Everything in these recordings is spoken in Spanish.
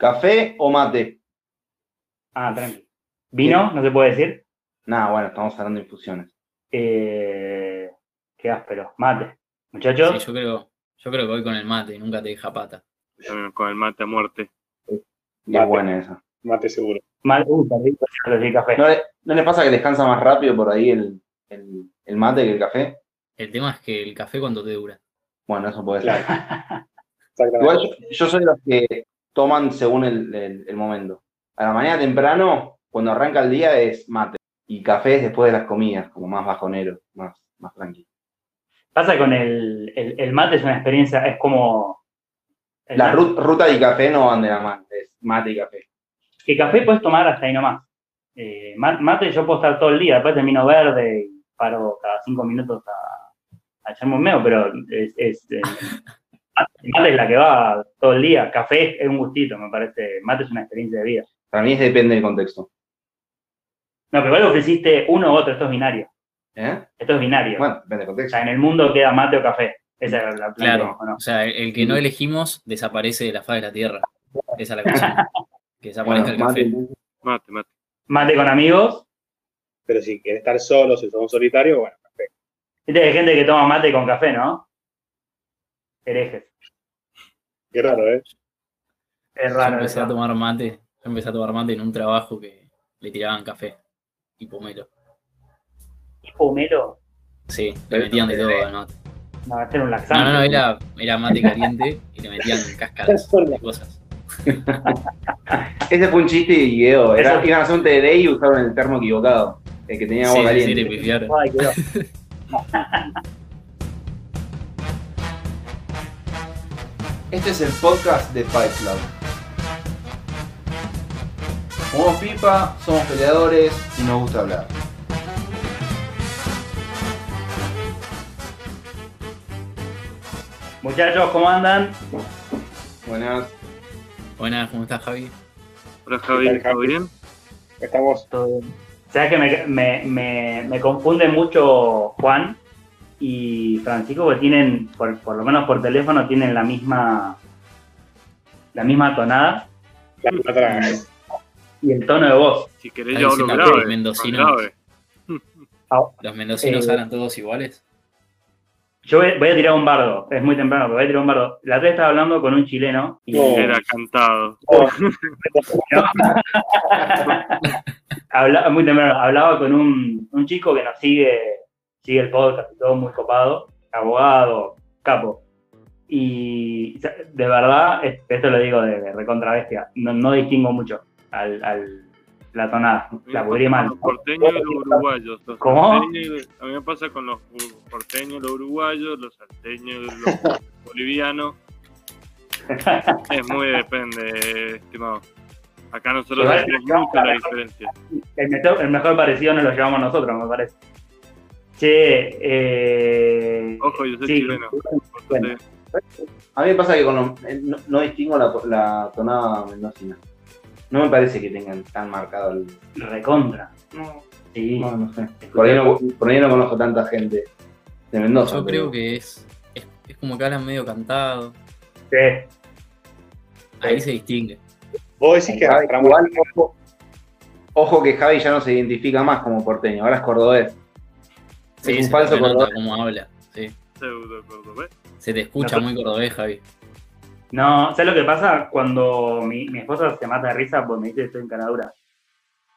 ¿Café o mate? Ah, tranqui. ¿Vino? ¿No se puede decir? Nada, bueno, estamos hablando de infusiones. Eh, qué áspero. Mate. Muchachos. Sí, yo creo, yo creo que voy con el mate, nunca te deja pata. Con el mate a muerte. Mate. buena esa. Mate seguro. Mate, uh, rico, café. ¿No le, no le pasa que descansa más rápido por ahí el, el- el mate que el café? El tema es que el café cuánto te dura. Bueno, eso puede ser. Igual yo, yo soy de los que toman según el, el- el momento. A la mañana temprano, cuando arranca el día, es mate. Y café es después de las comidas, como más bajonero, más, más tranquilo. Pasa con el, el, el mate, es una experiencia, es como. La mate- ru- ruta y café no van de la mano, es mate y café. Que café puedes tomar hasta ahí nomás. Eh, ma- mate yo puedo estar todo el día, después termino verde y paro cada cinco minutos a, a echarme un meo, pero es, es, eh, mate- es la que va todo el día. Café es un gustito, me parece. Mate es una experiencia de vida. Para mí es depende del contexto. No, pero igual ofreciste uno u otro, esto es binario. ¿Eh? Esto es binario. Bueno, depende del O contexto. sea, en el mundo queda mate o café. Esa es la Claro. planteamos, ¿o no? O sea, el, que no elegimos desaparece de la faz de la tierra. Esa es la cuestión. Que desaparezca Bueno, el mate, café. Mate, mate. Mate con amigos. Pero si quieres estar solo, si sos un solitario, bueno, perfecto. Viste que hay gente que toma mate con café, ¿no? Herejes. Qué raro, ¿eh? Es Yo raro. empecé a tomar mate. Yo empecé a tomar mate en un trabajo que le tiraban café y pomelo. Tipo melo. Sí, le metían de todo al mate. No, va a ser un No, laxante. no, no, era, era mate caliente y le metían cáscaras de cosas. Ese fue un chiste y Guido. Era, Eso- iban a hacer un TD y usaron el termo equivocado. El que tenía agua Sí, sí, sí, caliente. le pifiaron. Este es el podcast de Fight Club. Somos pipa, somos peleadores y nos gusta hablar. Muchachos, ¿cómo andan? Buenas. Buenas, ¿cómo estás, Javi? Hola Javi, ¿todo bien? Estamos. Todo bien. ¿Sabes que me, me, me, me confunde mucho Juan y Francisco? Que tienen, por, por lo menos por teléfono, tienen la misma la misma tonada La plata, y el tono de voz. Si querés yo hablo grave. mendocino. grave. ¿Los mendocinos Eh, hablan todos iguales? Yo voy, voy a tirar un bardo, es muy temprano, pero voy a tirar un bardo. La otra vez estaba hablando con un chileno y. Era cantado. Habla- muy temprano, hablaba con un, un chico que nos sigue, sigue el podcast y todo muy copado, abogado, capo. Y de verdad, es- esto lo digo de, de recontra bestia, no, no distingo mucho al, al- la tonada, la podría mal. Los porteños y los uruguayos. Los ¿Cómo? salteños- a mí me pasa con los porteños, los uruguayos, los salteños, los bolivianos. Es muy depende, estimado. Acá nosotros no, mucho la la- diferencia. El mejor, el mejor parecido nos lo llevamos nosotros, me parece. Che, eh, Ojo, yo soy sí, chileno. bueno. A mí me pasa que con los- eh, no, no distingo la, la tonada mendocina. No me parece que tengan tan marcado el. recontra. Sí. No, no sé. Por ahí no, por ahí no conozco tanta gente de Mendoza. Yo pero- creo que es, es, es como que hablan medio cantado. Sí. Ahí se distingue. Vos decís que igual, ojo, ojo que Javi ya no se identifica más como porteño, ahora es cordobés. Sí, es un se falso cordobés. cómo habla. Sí. Pseudo cordobés. Se te escucha No. muy cordobés, Javi. No, ¿sabes lo que pasa? Cuando mi, mi esposa se mata de risa porque me dice que estoy en Canadura.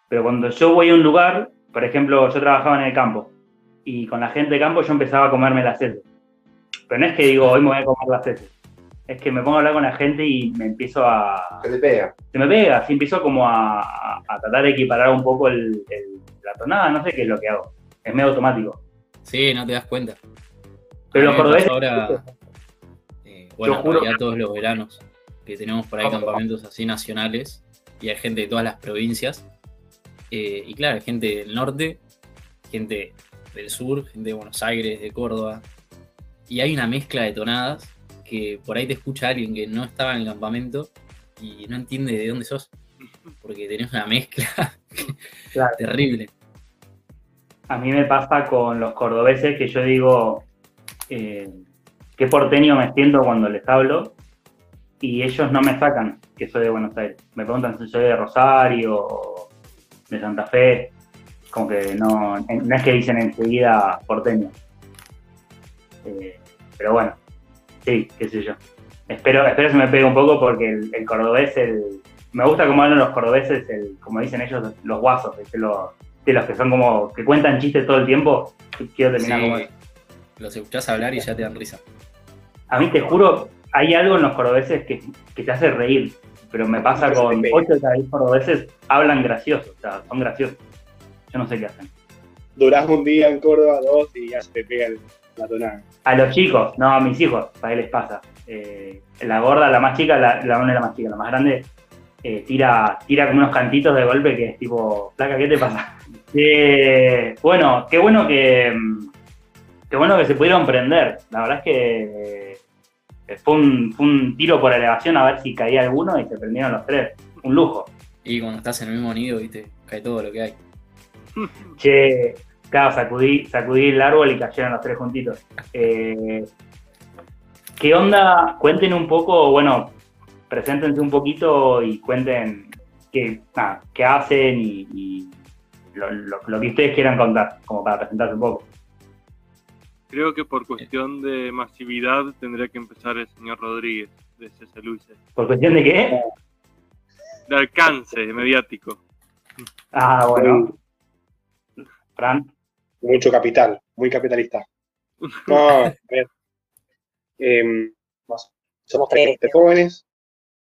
Pero cuando yo voy a un lugar, por ejemplo, yo trabajaba en el campo y con la gente de campo yo empezaba a comerme las heces. Pero no es que digo, hoy me voy a comer las heces. Es que me pongo a hablar con la gente y me empiezo a... Se te pega. Se me pega, así empiezo como a, a- a tratar de equiparar un poco el, el- la tonada, no sé qué es lo que hago. Es medio automático. Sí, no te das cuenta. Pero los cordobeses- Ahora, eh, bueno, juro realidad todos los veranos que tenemos por ahí Ah. campamentos así nacionales y hay gente de todas las provincias. Eh, y claro, hay gente del norte, gente del sur, gente de Buenos Aires, de Córdoba. Y hay una mezcla de tonadas que por ahí te escucha alguien que no estaba en el campamento y no entiende de dónde sos. Porque tenés una mezcla Claro. terrible. A mí me pasa con los cordobeses que yo digo, eh, qué porteño me siento cuando les hablo. y ellos no me sacan que soy de Buenos Aires. Me preguntan si soy de Rosario de Santa Fe. Como que no, no es que dicen enseguida porteño. Eh, pero bueno, sí, qué sé yo. Espero, espero se me pegue un poco porque el, cordobés, el, me gusta cómo hablan los cordobeses, el, como dicen ellos, los guasos, los, de los que son como, que cuentan chistes todo el tiempo. Quiero terminar Sí, como eso. Los escuchás hablar y ya te dan risa. A mí te juro, hay algo en los cordobeses que, que te hace reír, pero me pasa te con pega. 8 de cada 10 cordobeses, hablan gracioso, o sea, son graciosos. Yo no sé qué hacen. Durás un día en Córdoba, dos, y ya se te pega el- la tonada. A los chicos, no, a mis hijos, para les pasa. Eh, la gorda, la más chica, la, la no es la más chica, la más grande, eh, tira, tira como unos cantitos de golpe que es tipo, placa, ¿qué te pasa? Eh, bueno, qué bueno que, mm, qué bueno que se pudieron prender. La verdad es que eh, fue un, fue un tiro por elevación a ver si caía alguno y se prendieron los tres. Un lujo. Y cuando estás en el mismo nido, viste, cae todo lo que hay. Che, claro, sacudí, sacudí el árbol y cayeron los tres juntitos. Eh, ¿Qué onda? Cuenten un poco, bueno, preséntense un poquito y cuenten qué, nada, qué hacen y, y lo, lo- lo que ustedes quieran contar, como para presentarse un poco. Creo que por cuestión de masividad tendría que empezar el señor Rodríguez de C.C. Luises. ¿Por cuestión de qué? De alcance mediático. Ah, bueno. Fran. Mucho capital, muy capitalista. No, a ver. Em, más- somos tres jóvenes,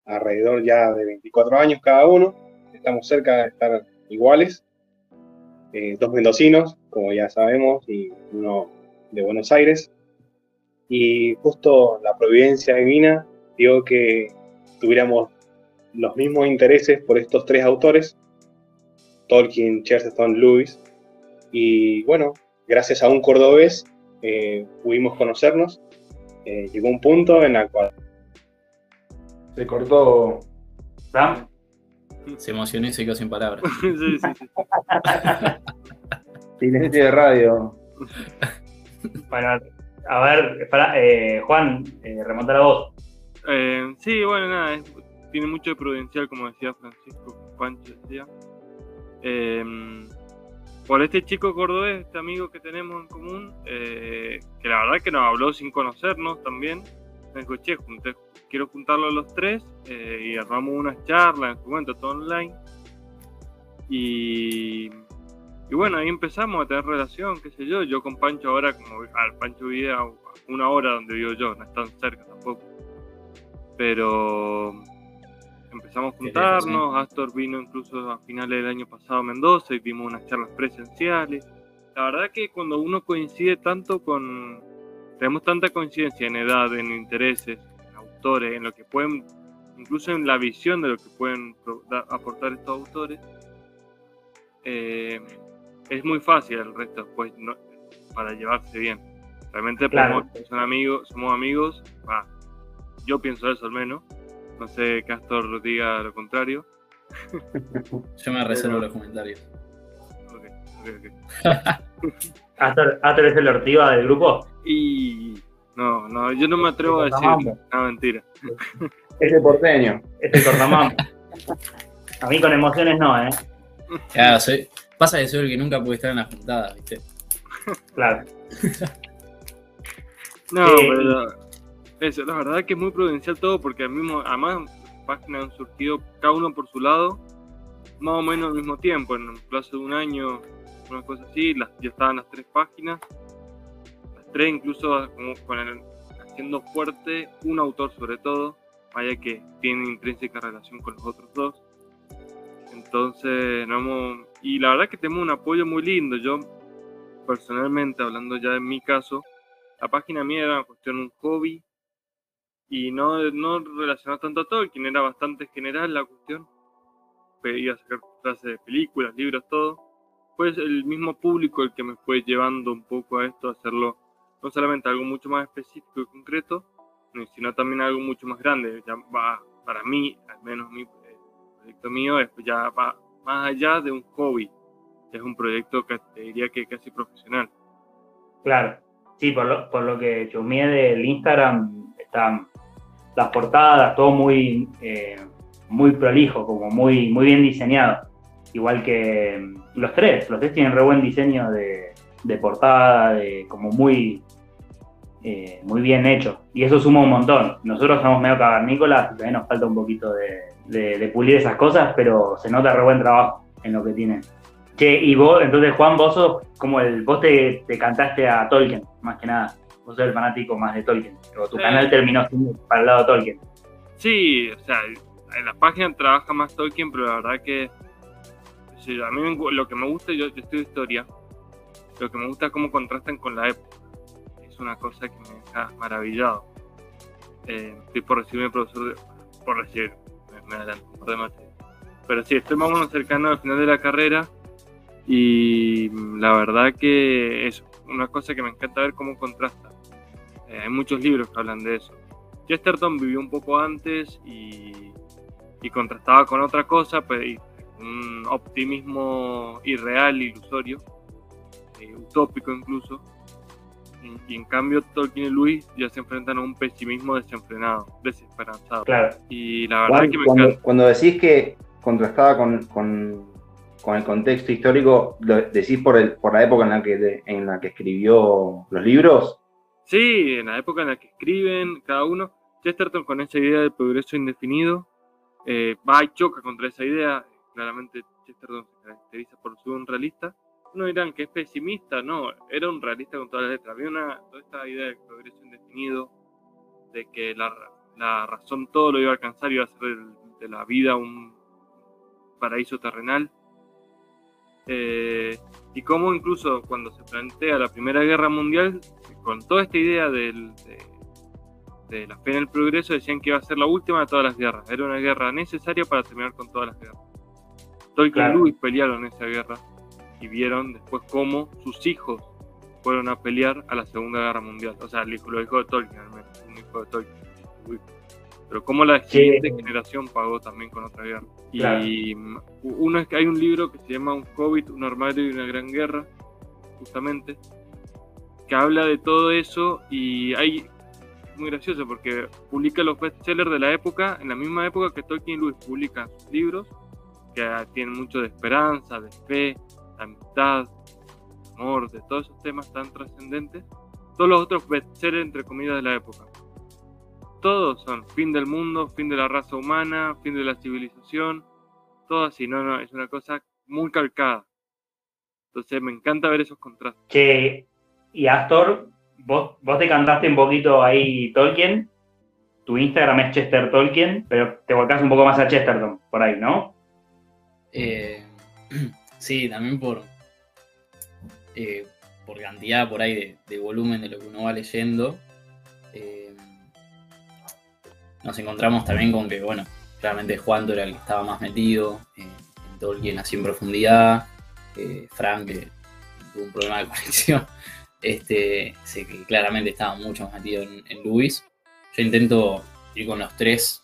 alrededor ya de 24 años cada uno. Estamos cerca de estar iguales. Eh, dos mendocinos, como ya sabemos, y uno de Buenos Aires. Y justo la providencia divina dio que tuviéramos los mismos intereses por estos tres autores, Tolkien, Chesterton, Lewis. Y bueno, gracias a un cordobés eh, pudimos conocernos. Eh, llegó un punto en el cual Se cortó. Fran. Se emocionó y se quedó sin palabras. sí, sí, sí. Silencio de radio. Bueno, a ver, Fran- eh, Juan, eh, remontar a vos. Eh, sí, bueno, nada, es- tiene mucho de prudencial, como decía Francisco, Pancho decía. Eh, por este chico cordobés, este amigo que tenemos en común, eh, que la verdad que nos habló sin conocernos también. Me che, junté- quiero juntarlo a los tres eh, y armamos unas charlas, en su momento todo online. Y, y bueno, ahí empezamos a tener relación, qué sé yo. Yo con Pancho ahora, como al Pancho vivía a una hora donde vivo yo, no es tan cerca tampoco pero empezamos a juntarnos. Astor vino incluso a finales del año pasado a Mendoza y dimos unas charlas presenciales. La verdad que cuando uno coincide tanto con. Tenemos tanta coincidencia en edad, en intereses, autores, en lo que pueden. incluso en la visión de lo que pueden aportar estos autores. eh, es muy fácil el resto después no- para llevarse bien. Realmente Claro. podemos- son amigos, somos amigos, va, yo pienso eso al menos. No sé que Astor diga lo contrario. Yo me reservo los comentarios. Ok, ok, ok. ¿Astor, Astor es el Ortiva del grupo? Y no, no, yo no me atrevo a decir. No, mentira. Ese porteño. Es el cortamam. A mí con emociones no, ¿eh? Claro, soy- pasa que soy el que nunca puede estar en las juntadas, ¿viste? Claro. No, Sí. pero eso, la verdad que es muy prudencial todo porque al mismo, además páginas han surgido cada uno por su lado, más o menos al mismo tiempo, en un plazo de un año, una cosa así, las, ya estaban las tres páginas, tres incluso como con el- haciendo fuerte un autor sobre todo, vaya que tiene intrínseca relación con los otros dos. Entonces, no y la verdad que tenemos un apoyo muy lindo. Yo, personalmente, hablando ya de mi caso, la página mía era una cuestión, un hobby, y no, no relacionado tanto a Tolkien, era bastante general la cuestión. Pedía sacar clases de películas, libros, todo. Pues el mismo público el que me fue llevando un poco a esto, a hacerlo no solamente algo mucho más específico y concreto, sino también algo mucho más grande. Ya va, para mí, al menos mi eh, proyecto mío, es, ya va más allá de un hobby. Es un proyecto que te diría que casi profesional. Claro. Sí, por lo, por lo que chusmeé del Instagram, está, las portadas, todo muy, eh, muy prolijo, como muy, muy bien diseñado. Igual que mm, los tres, los tres tienen re buen diseño de, de portada, de como muy, eh, muy bien hecho. Y eso suma un montón. Nosotros somos medio cavernícolas, todavía nos falta un poquito de, de- de pulir esas cosas, pero se nota re buen trabajo en lo que tienen. Che, y vos, entonces Juan, vos sos como el, vos te, te cantaste a Tolkien, más que nada. Vos sos el fanático más de Tolkien. O tu Sí. canal terminó siendo para el lado de Tolkien. Sí, o sea, en la página trabaja más Tolkien, pero la verdad que sí, a mí lo que me gusta, yo, yo estudio historia, lo que me gusta es cómo contrastan con la época. Es una cosa que me deja maravillado. Eh, estoy por recibirme profesor de... por recibir, me, me adelanto, de. Pero sí, estoy más o menos cercano al final de la carrera y mm, la verdad que es una cosa que me encanta ver cómo contrasta. Eh, hay muchos libros que hablan de eso. Chesterton vivió un poco antes y, y contrastaba con otra cosa, pero y- un optimismo irreal, ilusorio, eh, utópico incluso. Y, y en cambio Tolkien y Lewis ya se enfrentan a un pesimismo desenfrenado, desesperanzado. Claro. Y la verdad Juan, que me cuando, encanta. cuando decís que contrastaba con, con- con el contexto histórico, ¿lo decís por, el, por la época en la, que, de- en la que escribió los libros? Sí, en la época en la que escriben cada uno, Chesterton con esa idea del progreso indefinido eh, va y choca contra esa idea. Claramente Chesterton se caracteriza por ser un realista. No dirán que es pesimista, no, era un realista con todas las letras. Había una, toda esta idea del progreso indefinido, de que la, la razón todo lo iba a alcanzar, iba a hacer del- de la vida un paraíso terrenal. Eh, y cómo incluso cuando se plantea la Primera Guerra Mundial, con toda esta idea del- de, de la fe en el progreso, decían que iba a ser la última de todas las guerras. Era una guerra necesaria para terminar con todas las guerras. Tolkien Claro. y Lewis pelearon esa guerra y vieron después cómo sus hijos fueron a pelear a la Segunda Guerra Mundial. O sea, los hijos de Tolkien, un hijo de Tolkien. Uy. Pero cómo la Sí. siguiente generación pagó también con otra guerra. Claro. Y uno es que hay un libro que se llama Un Hobbit, un armario y una gran guerra, justamente, que habla de todo eso y hay muy gracioso porque publica los bestsellers de la época, en la misma época que Tolkien y Lewis publican sus libros, que tienen mucho de esperanza, de fe, amistad, amor, de todos esos temas tan trascendentes. Todos los otros bestsellers, entre comillas, de la época. Todos son fin del mundo, fin de la raza humana, fin de la civilización, todo así, no, no, es una cosa muy calcada. Entonces me encanta ver esos contrastes. Che, y Astor, vos, vos te cantaste un poquito ahí Tolkien. Tu Instagram es Chester Tolkien, pero te volcás un poco más a Chesterton, por ahí, ¿no? Eh, sí, también por, eh, por cantidad por ahí de, volumen de lo que uno va leyendo. Eh, nos encontramos también con que, bueno, claramente Juan era el que estaba más metido eh, en Tolkien así en profundidad. Frank, que tuvo un problema de conexión, este, sé que claramente estaba mucho más metido en, Lewis. Yo intento ir con los tres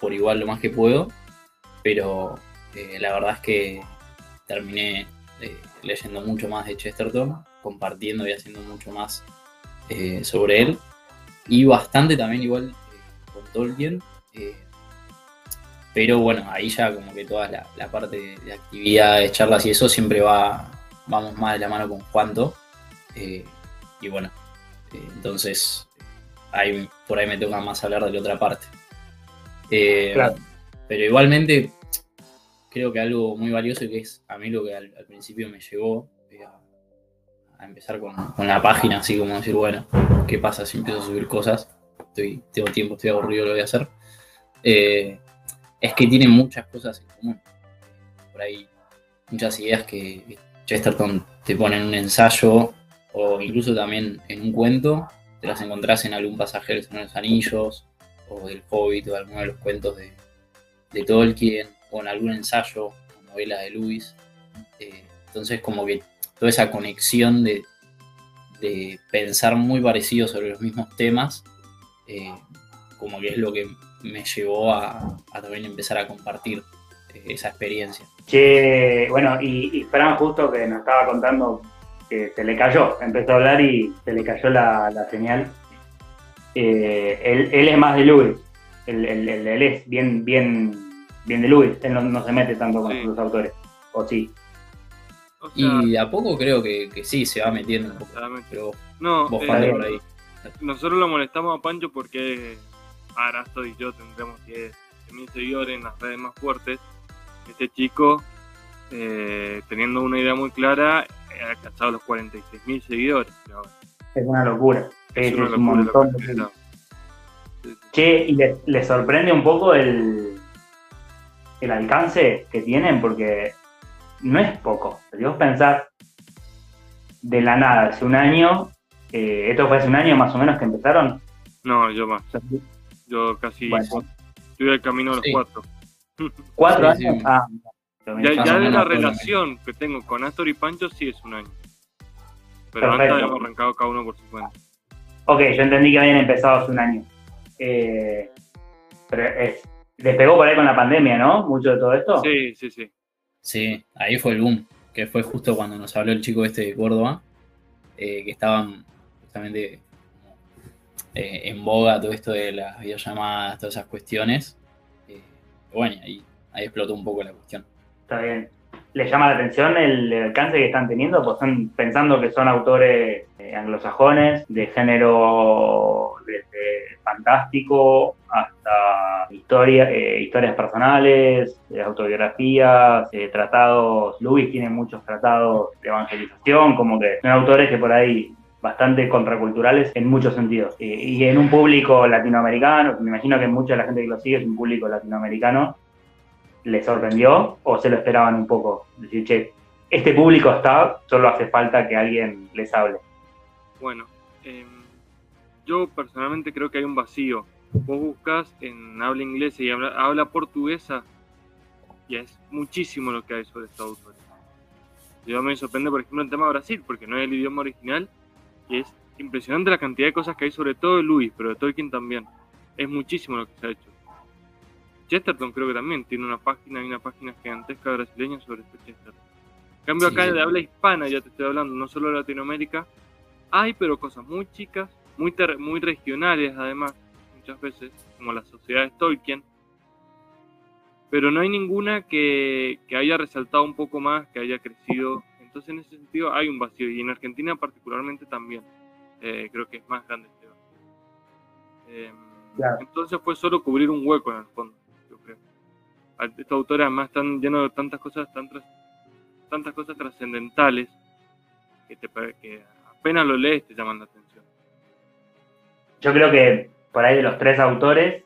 por igual lo más que puedo, pero la verdad es que terminé eh, leyendo mucho más de Chesterton, compartiendo y haciendo mucho más eh, sobre él, y bastante también igual eh, con Tolkien. eh, pero bueno, ahí ya como que toda la, la parte de, de actividades, charlas y eso siempre va, vamos más de la mano con Juanto. y bueno, entonces ahí, por ahí me toca más hablar de la otra parte. Claro. Pero igualmente creo que algo muy valioso y que es a mí lo que al, principio me llevó eh, a, empezar con, con la página, así como decir, bueno, ¿qué pasa si empiezo a subir cosas? Estoy, tengo tiempo, estoy aburrido, lo voy a hacer. Eh, es que tiene muchas cosas en común. Por ahí, muchas ideas que Chesterton te pone en un ensayo o incluso también en un cuento, te las encontrás en algún pasaje de los Anillos o del Hobbit o alguno de los cuentos de, de Tolkien o en algún ensayo o novela de Lewis. Eh, entonces como que toda esa conexión de, de pensar muy parecido sobre los mismos temas, eh, como que es lo que me llevó a, también empezar a compartir eh, esa experiencia. Bueno, y, y Fran justo que nos estaba contando que se le cayó, empezó a hablar y se le cayó la, señal. él, es más de él- él- él es bien, bien, bien de Lewis. Él no, no se mete tanto con Sí. los autores. O sí. O sea, Y a poco creo que, que sí se va metiendo un poco. Pero no, vos eh, por ahí. nosotros lo molestamos a Pancho porque Arasto y yo tendremos 10 mil seguidores en las redes más fuertes. Este chico, eh, teniendo una idea muy clara, eh, ha alcanzado los 46 mil seguidores. pero Es una locura. es Es, una es un locura lo montón que. Sí, sí. Che, ¿y le, le sorprende un poco el, el alcance que tienen? Porque no es poco. Si vos pensás de la nada, hace un año, eh, esto fue hace un año más o menos que empezaron. No, yo más. Yo casi Bueno, al camino de los Sí. cuatro. ¿Cuatro Sí, años? sí. Ah, Ya, de la relación que tengo con Astor y Pancho sí es un año. Pero antes habíamos arrancado cada uno por su cuenta. ok, yo entendí que habían empezado hace un año. Eh, pero es, les pegó por ahí con la pandemia, ¿no? Mucho de todo esto. Sí, sí, sí. Sí, ahí fue el boom, que fue justo cuando nos habló el chico este de Córdoba, eh, que estaban justamente como, eh, en boga todo esto de las videollamadas, todas esas cuestiones. Eh, bueno, y ahí, ahí explotó un poco la cuestión. Está bien. ¿Les llama la atención el, alcance que están teniendo? Pues están pensando que son autores eh, anglosajones, de género fantástico hasta historia, eh, historias personales, eh, autobiografías, tratados. Lewis tiene muchos tratados de evangelización, como que son autores que por ahí bastante contraculturales en muchos sentidos. Y, y en un público latinoamericano, me imagino que mucha de la gente que lo sigue es un público latinoamericano, ¿les sorprendió o se lo esperaban un poco? Decir, che, este público está, solo hace falta que alguien les hable. Bueno, em, yo personalmente creo que hay un vacío. Vos buscas en habla inglesa y habla, portuguesa y es muchísimo lo que hay sobre estos autores. Yo me sorprende, por ejemplo, el tema de Brasil, porque no es el idioma original y es impresionante la cantidad de cosas que hay sobre todo de Luis, pero de Tolkien también. Es muchísimo lo que se ha hecho. Chesterton creo que también tiene una página, hay una página gigantesca brasileña sobre este Chesterton. En cambio Sí, acá de habla hispana, ya te estoy hablando, no solo de Latinoamérica, hay pero cosas muy chicas, muy, ter- muy regionales además, muchas veces, como las sociedades Tolkien, pero no hay ninguna que, que haya resaltado un poco más, que haya crecido. Entonces en ese sentido hay un vacío y en Argentina particularmente también. Eh, creo que es más grande este vacío. Eh, Claro. Entonces fue solo cubrir un hueco en el fondo, Estos autores además están llenos de tantas cosas, tan tras- tantas cosas trascendentales que, te, que apenas lo lees te llaman la atención. Yo creo que por ahí de los tres autores,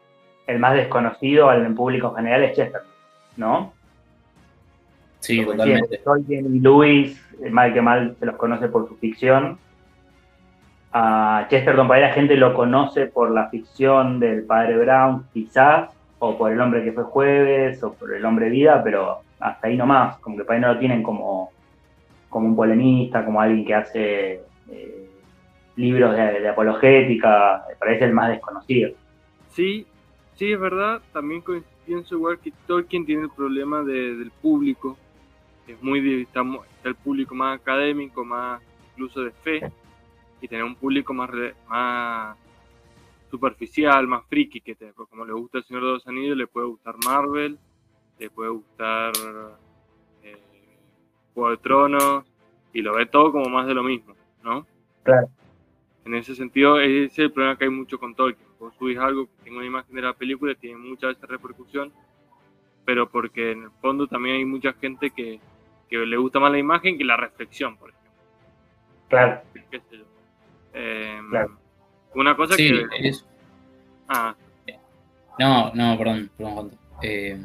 el más desconocido al público general es Chesterton, ¿no? Sí, totalmente. Tolkien y Lewis, eh, mal que mal se los conoce por su ficción. A Chesterton, por ahí la gente lo conoce por la ficción del padre Brown, quizás, o por el hombre que fue jueves, o por el hombre vida, pero hasta ahí nomás, como que por ahí no lo tienen como, como un polemista, como alguien que hace eh, libros de, apologética, parece el más desconocido. Sí, sí, es verdad. También pienso igual que Tolkien tiene el problema de- del público. Es muy, está, el público más académico, más incluso de fe, y tener un público más, más superficial, más friki, que te- como le gusta el Señor de los Anillos, le puede gustar Marvel, le puede gustar eh, Juego de Tronos, y lo ve todo como más de lo mismo, ¿no? Claro. En ese sentido, ese es el problema que hay mucho con Tolkien. Vos subís algo que tenga una imagen de la película, tiene muchas veces repercusión, pero porque en el fondo también hay mucha gente que, que le gusta más la imagen que la reflexión, por ejemplo. Claro, ¿Qué sé yo? Eh, Claro. Una cosa Sí, que... es- Ah, No, no, perdón, perdón, Juan. Eh,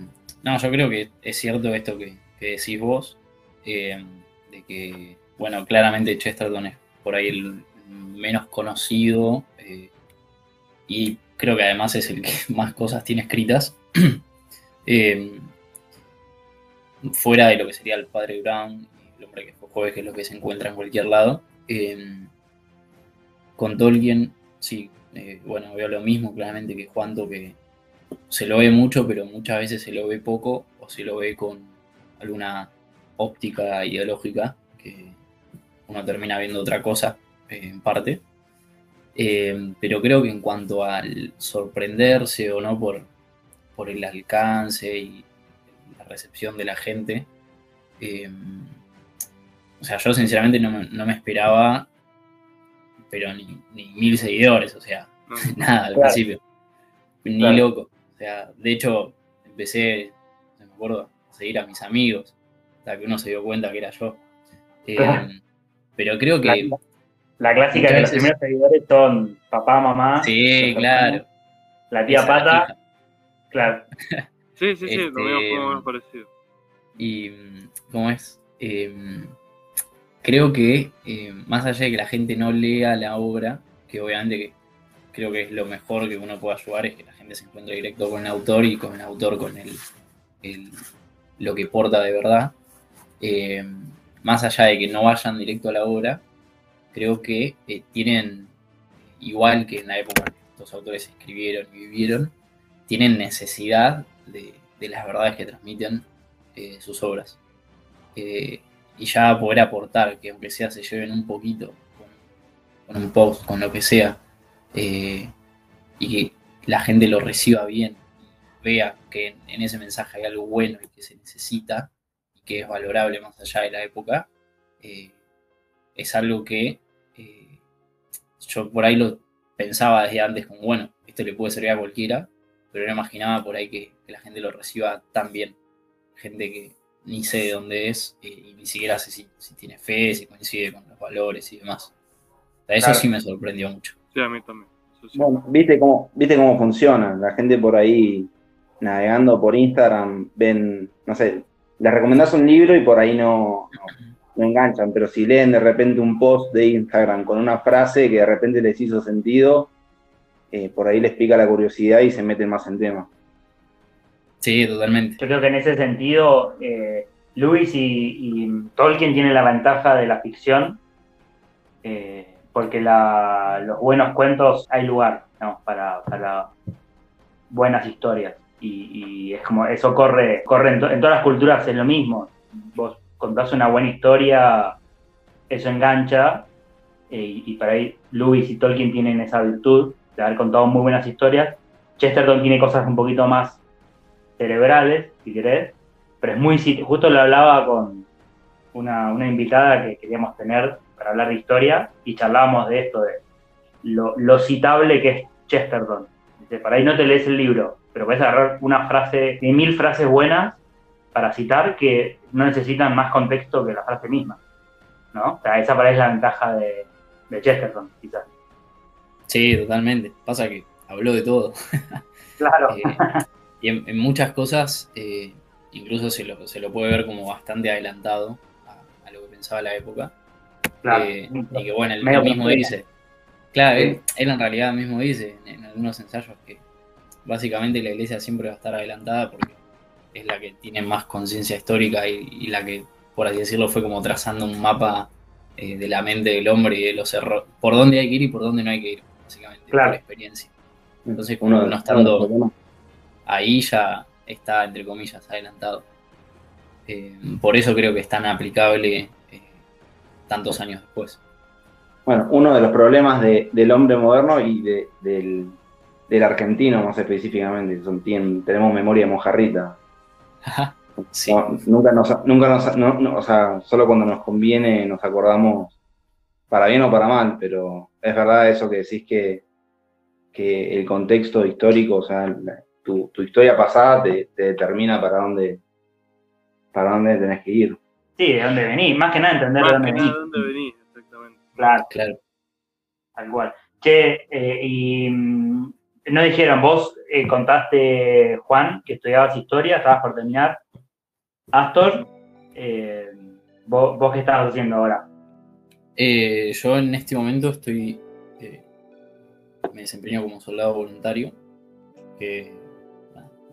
no, yo creo que es cierto esto que, que decís vos, eh, de que, bueno, claramente Chesterton es por ahí el menos conocido eh, y creo que además es el que más cosas tiene escritas. Fuera de lo que sería el padre Brown el hombre que fue jueves, que es lo que se encuentra en cualquier lado. Con Tolkien, sí, eh, bueno, veo lo mismo claramente que Juanto, que se lo ve mucho, pero muchas veces se lo ve poco o se lo ve con alguna óptica ideológica que uno termina viendo otra cosa eh, en parte. Eh, pero creo que en cuanto al sorprenderse o no por, por el alcance y la recepción de la gente, o sea, yo sinceramente no, no me esperaba, pero ni, ni mil seguidores, o sea, No. nada al Claro. principio. Ni Claro. loco. O sea, de hecho, empecé, no me acuerdo, a seguir a mis amigos, hasta que uno se dio cuenta que era yo. Eh, pero creo que. La, la clásica de los veces- primeros seguidores son papá, mamá, Sí, claro. la tía la Pata, claro. Sí, sí, sí, lo mío Este, fue más o menos parecido. Y, mm, ¿cómo es? Eh, creo que, eh, más allá de que la gente no lea la obra, que obviamente creo que es lo mejor que uno puede ayudar, es que la gente se encuentre directo con el autor y con el autor con el, lo que porta de verdad. Eh, más allá de que no vayan directo a la obra, creo que eh, tienen, igual que en la época que estos autores escribieron y vivieron, tienen necesidad de, de las verdades que transmiten sus obras. Y ya poder aportar, que aunque sea se lleven un poquito con, un post, con lo que sea, eh, y que la gente lo reciba bien, vea que en, en ese mensaje hay algo bueno y que se necesita y que es valorable más allá de la época, eh, es algo que eh, yo por ahí lo pensaba desde antes como, bueno, esto le puede servir a cualquiera, pero no imaginaba por ahí que, que la gente lo reciba tan bien. Gente que ni sé de dónde es eh, y ni siquiera sé si, si tiene fe, si coincide con los valores y demás. O sea, eso Claro. sí me sorprendió mucho. Sí, a mí también. Sí. Bueno, viste cómo, viste cómo funciona. La gente por ahí navegando por Instagram ven, no sé, les recomendás un libro y por ahí no, no, no enganchan, pero si leen de repente un post de Instagram con una frase que de repente les hizo sentido, eh, por ahí les pica la curiosidad y se meten más en tema. Sí, totalmente. Yo creo que en ese sentido, eh, Lewis y, Tolkien tienen la ventaja de la ficción, eh, porque los buenos cuentos hay lugar ¿no? para, para buenas historias. Y, es como, eso corre, corre en, to- en todas las culturas, es lo mismo. Vos contás una buena historia, eso engancha, eh, y, y para ahí Lewis y Tolkien tienen esa virtud de haber contado muy buenas historias. Chesterton tiene cosas un poquito más cerebrales, si querés, pero es muy, justo lo hablaba con una, una invitada que queríamos tener para hablar de historia y charlábamos de esto, de lo, lo citable que es Chesterton. Dice, para ahí no te lees el libro, pero puedes agarrar una frase, de mil frases buenas para citar que no necesitan más contexto que la frase misma. ¿no? O sea, esa para es la ventaja de, de Chesterton, quizás. Sí, totalmente. Pasa que habló de todo. Claro. Eh, y en, en muchas cosas, eh, incluso se lo, se lo puede ver como bastante adelantado a, a lo que pensaba la época. claro. Eh, y que bueno, él, mismo dice. Claro, él, él en realidad mismo dice en, en algunos ensayos que básicamente la iglesia siempre va a estar adelantada porque es la que tiene más conciencia histórica y, y la que, por así decirlo, fue como trazando un mapa eh, de la mente del hombre y de los errores, por dónde hay que ir y por dónde no hay que ir, básicamente, Claro. por experiencia. Entonces, como Uno no estando ahí ya está, entre comillas, adelantado. Eh, por eso creo que es tan aplicable eh, tantos años después. Bueno, uno de los problemas de- del hombre moderno y de- del, del argentino más específicamente, son, tienen- tenemos memoria mojarrita. sí, No, nunca nos, nunca nos, no- no, o sea, solo cuando nos conviene nos acordamos para bien o para mal, pero es verdad eso que decís que, que el contexto histórico, o sea, la- tu, tu historia pasada te, te determina para dónde, para dónde tenés que ir. Sí, de dónde venís, más que nada entender de dónde que nada, venís. ¿de dónde venís? Exactamente. Claro, claro. tal cual. Che, eh, y mm, no dijeron, vos eh, contaste, Juan, que estudiabas historia, estabas por terminar. Astor, eh, vos, vos qué estabas haciendo ahora? Eh, yo en este momento estoy. eh, me desempeño como soldado voluntario. Que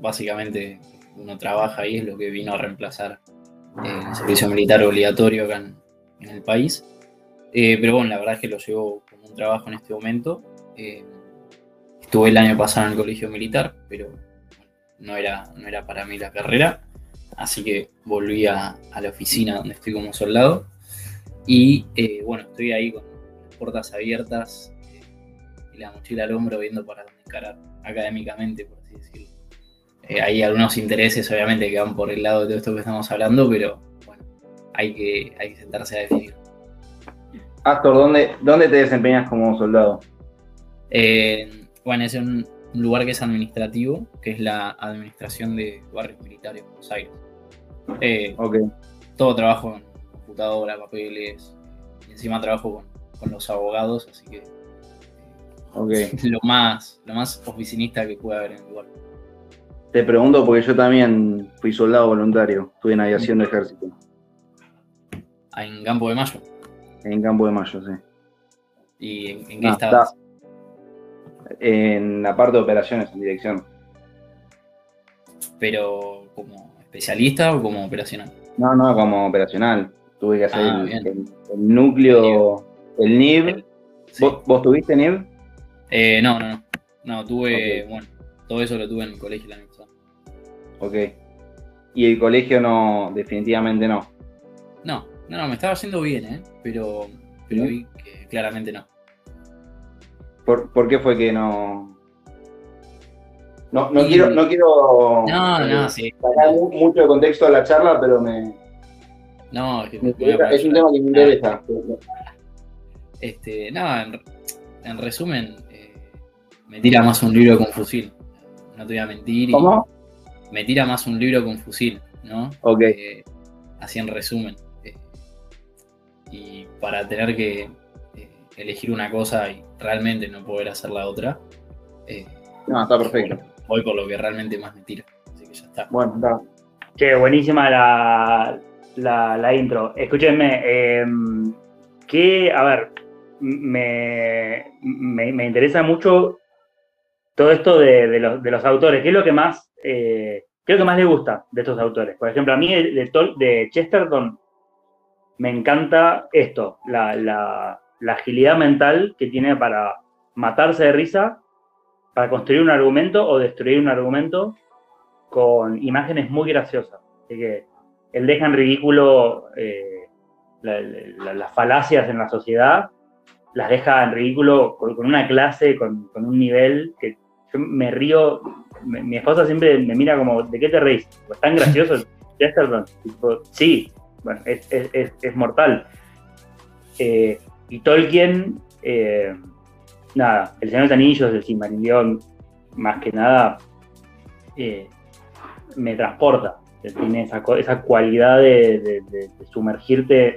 básicamente uno trabaja ahí, es lo que vino a reemplazar eh, el servicio militar obligatorio acá en, en el país. Eh, pero bueno, la verdad es que lo llevo como un trabajo en este momento. Eh, estuve el año pasado en el colegio militar, pero no era, no era para mí la carrera. Así que volví a, la oficina donde estoy como soldado. Y bueno, estoy ahí con las puertas abiertas y la mochila al hombro viendo para dónde encarar académicamente, por así decirlo. Eh, hay algunos intereses, obviamente, que van por el lado de todo esto que estamos hablando, pero bueno, hay que, hay que sentarse a definir. Astor, ¿dónde, ¿dónde te desempeñas como soldado? Eh, bueno, es un, lugar que es administrativo, que es la Administración de Barrios Militares de Buenos Aires. Eh, Ok. todo trabajo en computadora, papeles, y encima trabajo con, con los abogados, así que Ok. lo más, lo más oficinista que puede haber en el lugar. Te pregunto porque yo también fui soldado voluntario. Estuve en aviación de ejército. Ah, En Campo de Mayo. En Campo de Mayo, sí. ¿Y en, en qué Ah, estabas? En la parte de operaciones en dirección. ¿Pero como especialista o como operacional? No, no, como operacional. Tuve que hacer Ah, el, núcleo, el NIB. Sí. ¿Vos, vos tuviste NIB? Eh, no, no, no. No, tuve, bueno, todo eso lo tuve en el colegio pasado. Ok. Y el colegio no, definitivamente no. No, no, no, me estaba yendo bien, ¿eh? Pero, pero vi que claramente no. ¿Por, por qué fue que no? No, no quiero, no quiero No, eh, no, sí. sacar mu- mucho de contexto a la charla, pero me, No, es que me me es un tema que me interesa. Este, no, en, en resumen, eh, me tira más un libro con fusil. No te voy a mentir. y ¿Cómo? Me tira más un libro con fusil, ¿no? Ok. Eh, así en resumen. Eh, y para tener que eh, elegir una cosa y realmente no poder hacer la otra, eh, No, está perfecto. voy por lo que realmente más me tira. Así que ya está. Bueno, está. Che, buenísima la, la, la intro. Escúchenme, eh, que, a ver, me, me, me interesa mucho todo esto de, de los, de los autores. ¿Qué es lo que más, eh, lo que más le gusta de estos autores? Por ejemplo, a mí de, de, Chesterton me encanta esto, la, agilidad mental que tiene para matarse de risa, para construir un argumento o destruir un argumento con imágenes muy graciosas. Así que él deja en ridículo eh, la- la- las falacias en la sociedad, las deja en ridículo con, una clase, con un nivel que yo me río. me- mi esposa siempre me mira como, ¿de qué te reís? ¿Es tan gracioso Chesterton? Tipo, sí, bueno, es, es- es- es mortal. Eh, y Tolkien, eh, nada, El Señor de los Anillos, El Silmarillion, más que nada, eh, me transporta. Tiene esa, esa cualidad de, de- de- de sumergirte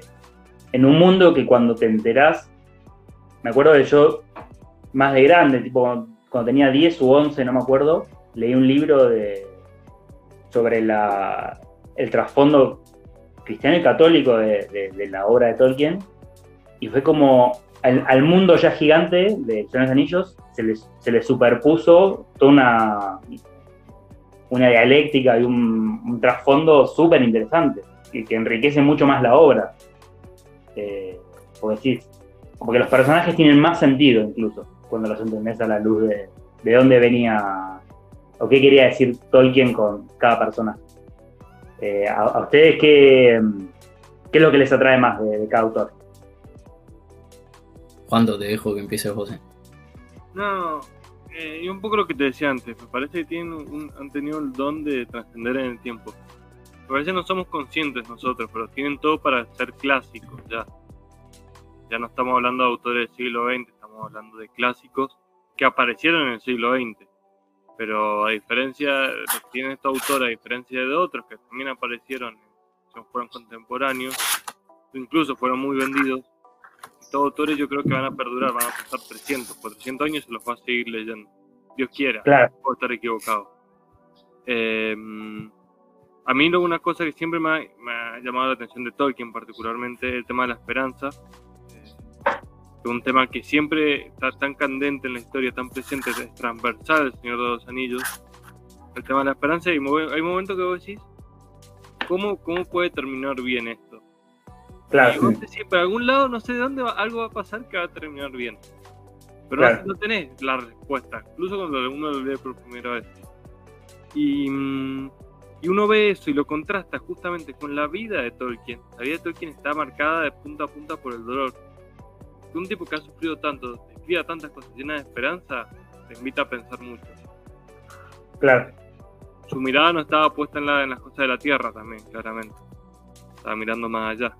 en un mundo que cuando te enterás, me acuerdo de yo, más de grande, tipo cuando tenía 10 u 11, no me acuerdo, leí un libro de, sobre la, el trasfondo cristiano y católico de, la obra de Tolkien, y fue como al, mundo ya gigante de Señor Anillos se le, superpuso toda una, una dialéctica y un, un trasfondo súper interesante, que, que enriquece mucho más la obra. Eh, porque, sí, porque los personajes tienen más sentido incluso cuando los entendés a la luz de, de dónde venía o qué quería decir Tolkien con cada persona. Eh, a, a ustedes qué, qué es lo que les atrae más de, de cada autor? ¿Cuánto te dejo que empiece José? No, eh, y un poco lo que te decía antes, me parece que tienen un- han tenido el don de trascender en el tiempo. A veces no somos conscientes nosotros, pero tienen todo para ser clásicos ya. Ya no estamos hablando de autores del siglo XX, estamos hablando de clásicos que aparecieron en el siglo XX. Pero a diferencia de lo que tienen estos autores, a diferencia de otros que también aparecieron, fueron contemporáneos, incluso fueron muy vendidos, estos autores yo creo que van a perdurar, van a pasar 300, 400 años y se los va a seguir leyendo. Dios quiera, Claro, puedo estar equivocado. Eh, a mí una cosa que siempre me ha, me ha llamado la atención de Tolkien, particularmente el tema de la esperanza, que un tema que siempre está tan candente en la historia, tan presente, es transversal, el Señor de los Anillos, el tema de la esperanza, y hay momentos que vos decís, ¿cómo, cómo puede terminar bien esto? Y claro. vos decís, por algún lado, no sé de dónde va- algo va a pasar que va a terminar bien. Pero Claro. no, no tenés la respuesta, incluso cuando uno lo lee por primera vez. Y, y uno ve eso y lo contrasta justamente con la vida de Tolkien. La vida de Tolkien está marcada de punta a punta por el dolor. Un tipo que ha sufrido tanto, escriba tantas cosas llenas de esperanza, te invita a pensar mucho. Claro. Su mirada no estaba puesta en, la, en las cosas de la tierra también, claramente. Estaba mirando más allá.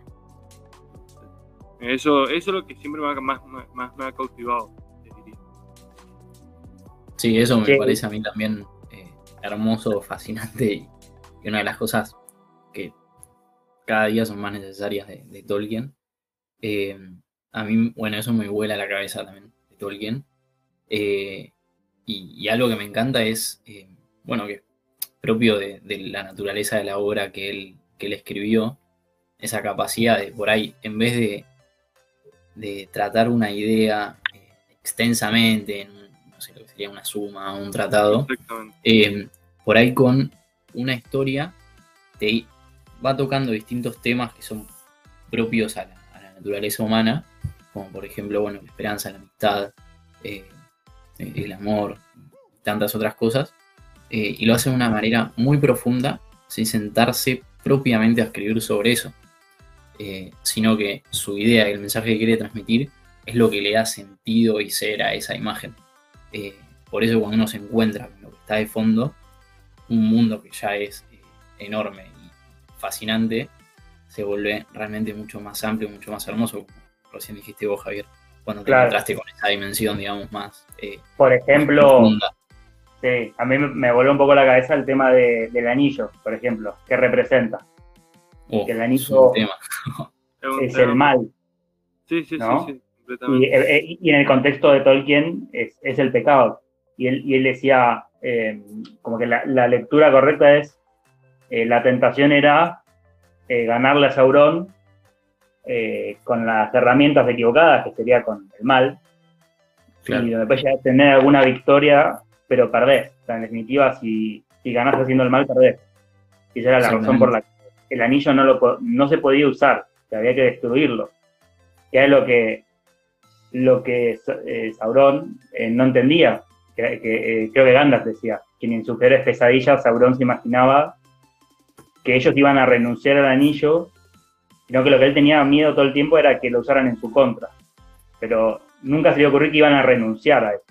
Eso, eso es lo que siempre me ha- más, más, más me ha cautivado, te diría. Sí, eso me Sí. parece a mí también eh, hermoso, fascinante y, y una de las cosas que cada día son más necesarias de, de Tolkien. Eh, a mí, bueno, eso me vuela la cabeza también de Tolkien. Eh, y, y algo que me encanta es, eh, bueno, que propio de, de la naturaleza de la obra que él, que él escribió, esa capacidad de por ahí, en vez de, de tratar una idea eh, extensamente en un, no sé lo que sería una suma o un tratado, eh, por ahí con una historia te va tocando distintos temas que son propios a la, a la naturaleza humana, como por ejemplo, bueno, la esperanza, la amistad, eh, el amor, tantas otras cosas, eh, y lo hace de una manera muy profunda, sin sentarse propiamente a escribir sobre eso, eh, sino que su idea el mensaje que quiere transmitir es lo que le da sentido y ser a esa imagen. Por eso cuando uno se encuentra con lo que está de fondo, un mundo que ya es enorme y fascinante, se vuelve realmente mucho más amplio, mucho más hermoso, recién dijiste vos, Javier, cuando te Claro. encontraste con esa dimensión, digamos, más eh, Por ejemplo, sí, a mí me- volvió un poco la cabeza el tema de- del anillo, por ejemplo, que representa. Oh, que el anillo-. Es, el mal. Sí, sí, ¿no? sí, completamente. eh, eh, y en el contexto de Tolkien es, es el pecado. Y él, y él decía, eh, como que la, la lectura correcta es, eh, la tentación era eh, ganarle a Sauron eh, con las herramientas equivocadas, que sería con el mal, Claro. y donde puedes llegar a tener alguna victoria, pero perdés. O sea, en definitiva, si, si ganás haciendo el mal, perdés. Y esa era la razón por la que el anillo no, lo, no se podía usar, que había que destruirlo. Que es lo que, lo que eh, Sauron eh, no entendía. Que, que, creo que Gandalf decía, que en sus peores pesadillas Sauron se imaginaba que ellos iban a renunciar al anillo, sino que lo que él tenía miedo todo el tiempo era que lo usaran en su contra. Pero nunca se le ocurrió que iban a renunciar a eso.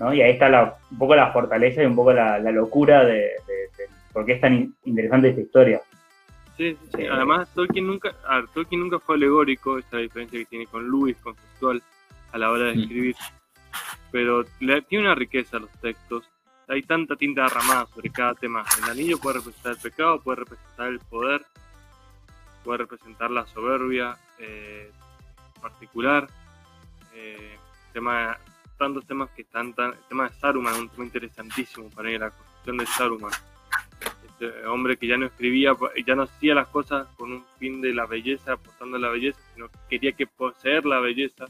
¿no? Y ahí está la- un poco la fortaleza y un poco la, la locura de, de- de por qué es tan in- interesante esta historia. Sí, sí, sí. Eh, Además, Tolkien nunca, a ver, Tolkien nunca fue alegórico, esta es la diferencia que tiene con Lewis, conceptual, a la hora de Mm. escribir. Pero le- tiene una riqueza los textos. Hay tanta tinta derramada sobre cada tema. El anillo puede representar el pecado, puede representar el poder, puede representar la soberbia eh, particular. Eh, tema, tantos temas que están tan. El tema de Saruman, un tema interesantísimo para mí, la construcción de Saruman este hombre que ya no escribía, ya no hacía las cosas con un fin de la belleza, apostando a la belleza, sino que quería que poseer la belleza,